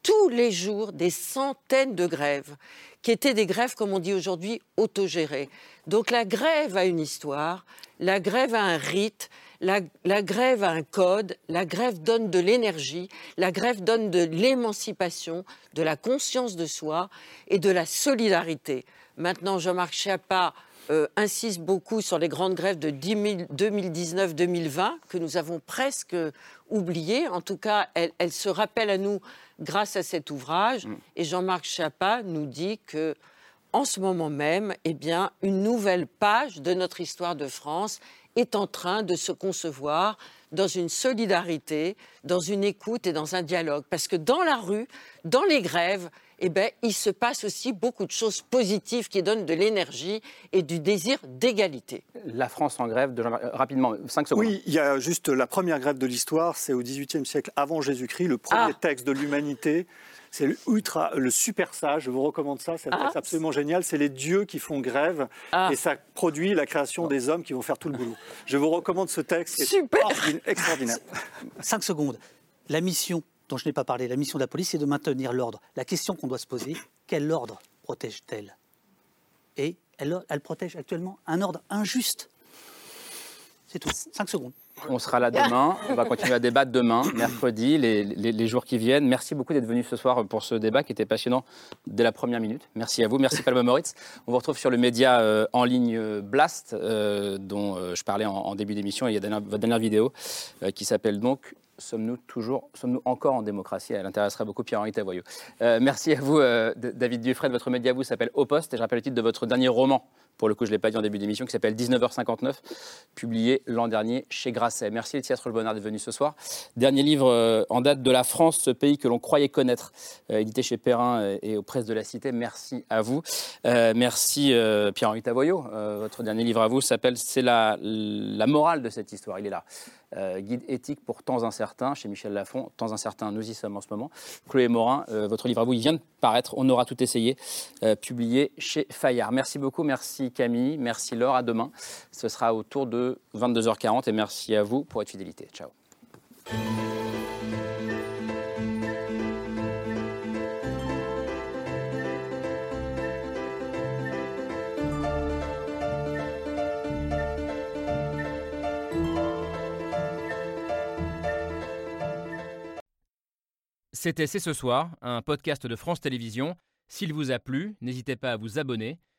tous les jours des centaines de grèves, qui étaient des grèves, comme on dit aujourd'hui, autogérées. Donc la grève a une histoire, la grève a un rite, la, grève a un code, la grève donne de l'énergie, la grève donne de l'émancipation, de la conscience de soi et de la solidarité. Maintenant, Jean-Marc Schiappa euh, insiste beaucoup sur les grandes grèves de 2019-2020 que nous avons presque oubliées. En tout cas, elles, se rappellent à nous grâce à cet ouvrage. Mm. Et Jean-Marc Schiappa nous dit que en ce moment même, eh bien, une nouvelle page de notre histoire de France est en train de se concevoir dans une solidarité, dans une écoute et dans un dialogue. Parce que dans la rue, dans les grèves, eh ben, il se passe aussi beaucoup de choses positives qui donnent de l'énergie et du désir d'égalité. La France en grève, de... rapidement, 5 secondes. Oui, il y a juste la première grève de l'histoire, c'est au XVIIIe siècle avant Jésus-Christ, le premier ah. texte de l'humanité. C'est le ultra, le super sage. Je vous recommande ça. C'est ah. absolument génial. C'est les dieux qui font grève ah. et ça produit la création des hommes qui vont faire tout le boulot. Je vous recommande ce texte. Super. extraordinaire. Cinq secondes. La mission dont je n'ai pas parlé, la mission de la police, c'est de maintenir l'ordre. La question qu'on doit se poser, quel ordre protège-t-elle? Et elle, elle protège actuellement un ordre injuste. C'est tout. 5 secondes. On sera là demain. On va continuer à débattre demain, mercredi, les, jours qui viennent. Merci beaucoup d'être venu ce soir pour ce débat qui était passionnant dès la première minute. Merci à vous. Merci Palma Moritz. On vous retrouve sur le média euh, en ligne euh, Blast, euh, dont je parlais en, début d'émission. Il y a votre dernière vidéo qui s'appelle donc sommes-nous toujours, sommes-nous encore en démocratie? Elle intéresserait beaucoup Pierre-Henri Tavoyot. merci à vous, David Dufresne. Votre média, vous, s'appelle Au Poste. Et je rappelle le titre de votre dernier roman, pour le coup, je ne l'ai pas dit en début d'émission, qui s'appelle 19h59, publié l'an dernier chez Grasset. Merci Laetitia Trollbonard d'être venue ce soir. Dernier livre euh, en date de la France, ce pays que l'on croyait connaître, euh, édité chez Perrin et aux presses de la Cité. Merci à vous. Euh, merci Pierre-Henri Tavoyot. votre dernier livre à vous s'appelle C'est la, morale de cette histoire. Il est là. Euh, guide éthique pour temps incertains chez Michel Lafon. Temps incertain, nous y sommes en ce moment. Chloé Morin, euh, votre livre à vous, il vient de paraître. On aura tout essayé, euh, publié chez Fayard. Merci beaucoup, Camille, merci Laure. À demain. Ce sera autour de 22h40 et merci à vous pour votre fidélité. Ciao. C'était C'est ce soir, un podcast de France Télévisions. S'il vous a plu, n'hésitez pas à vous abonner.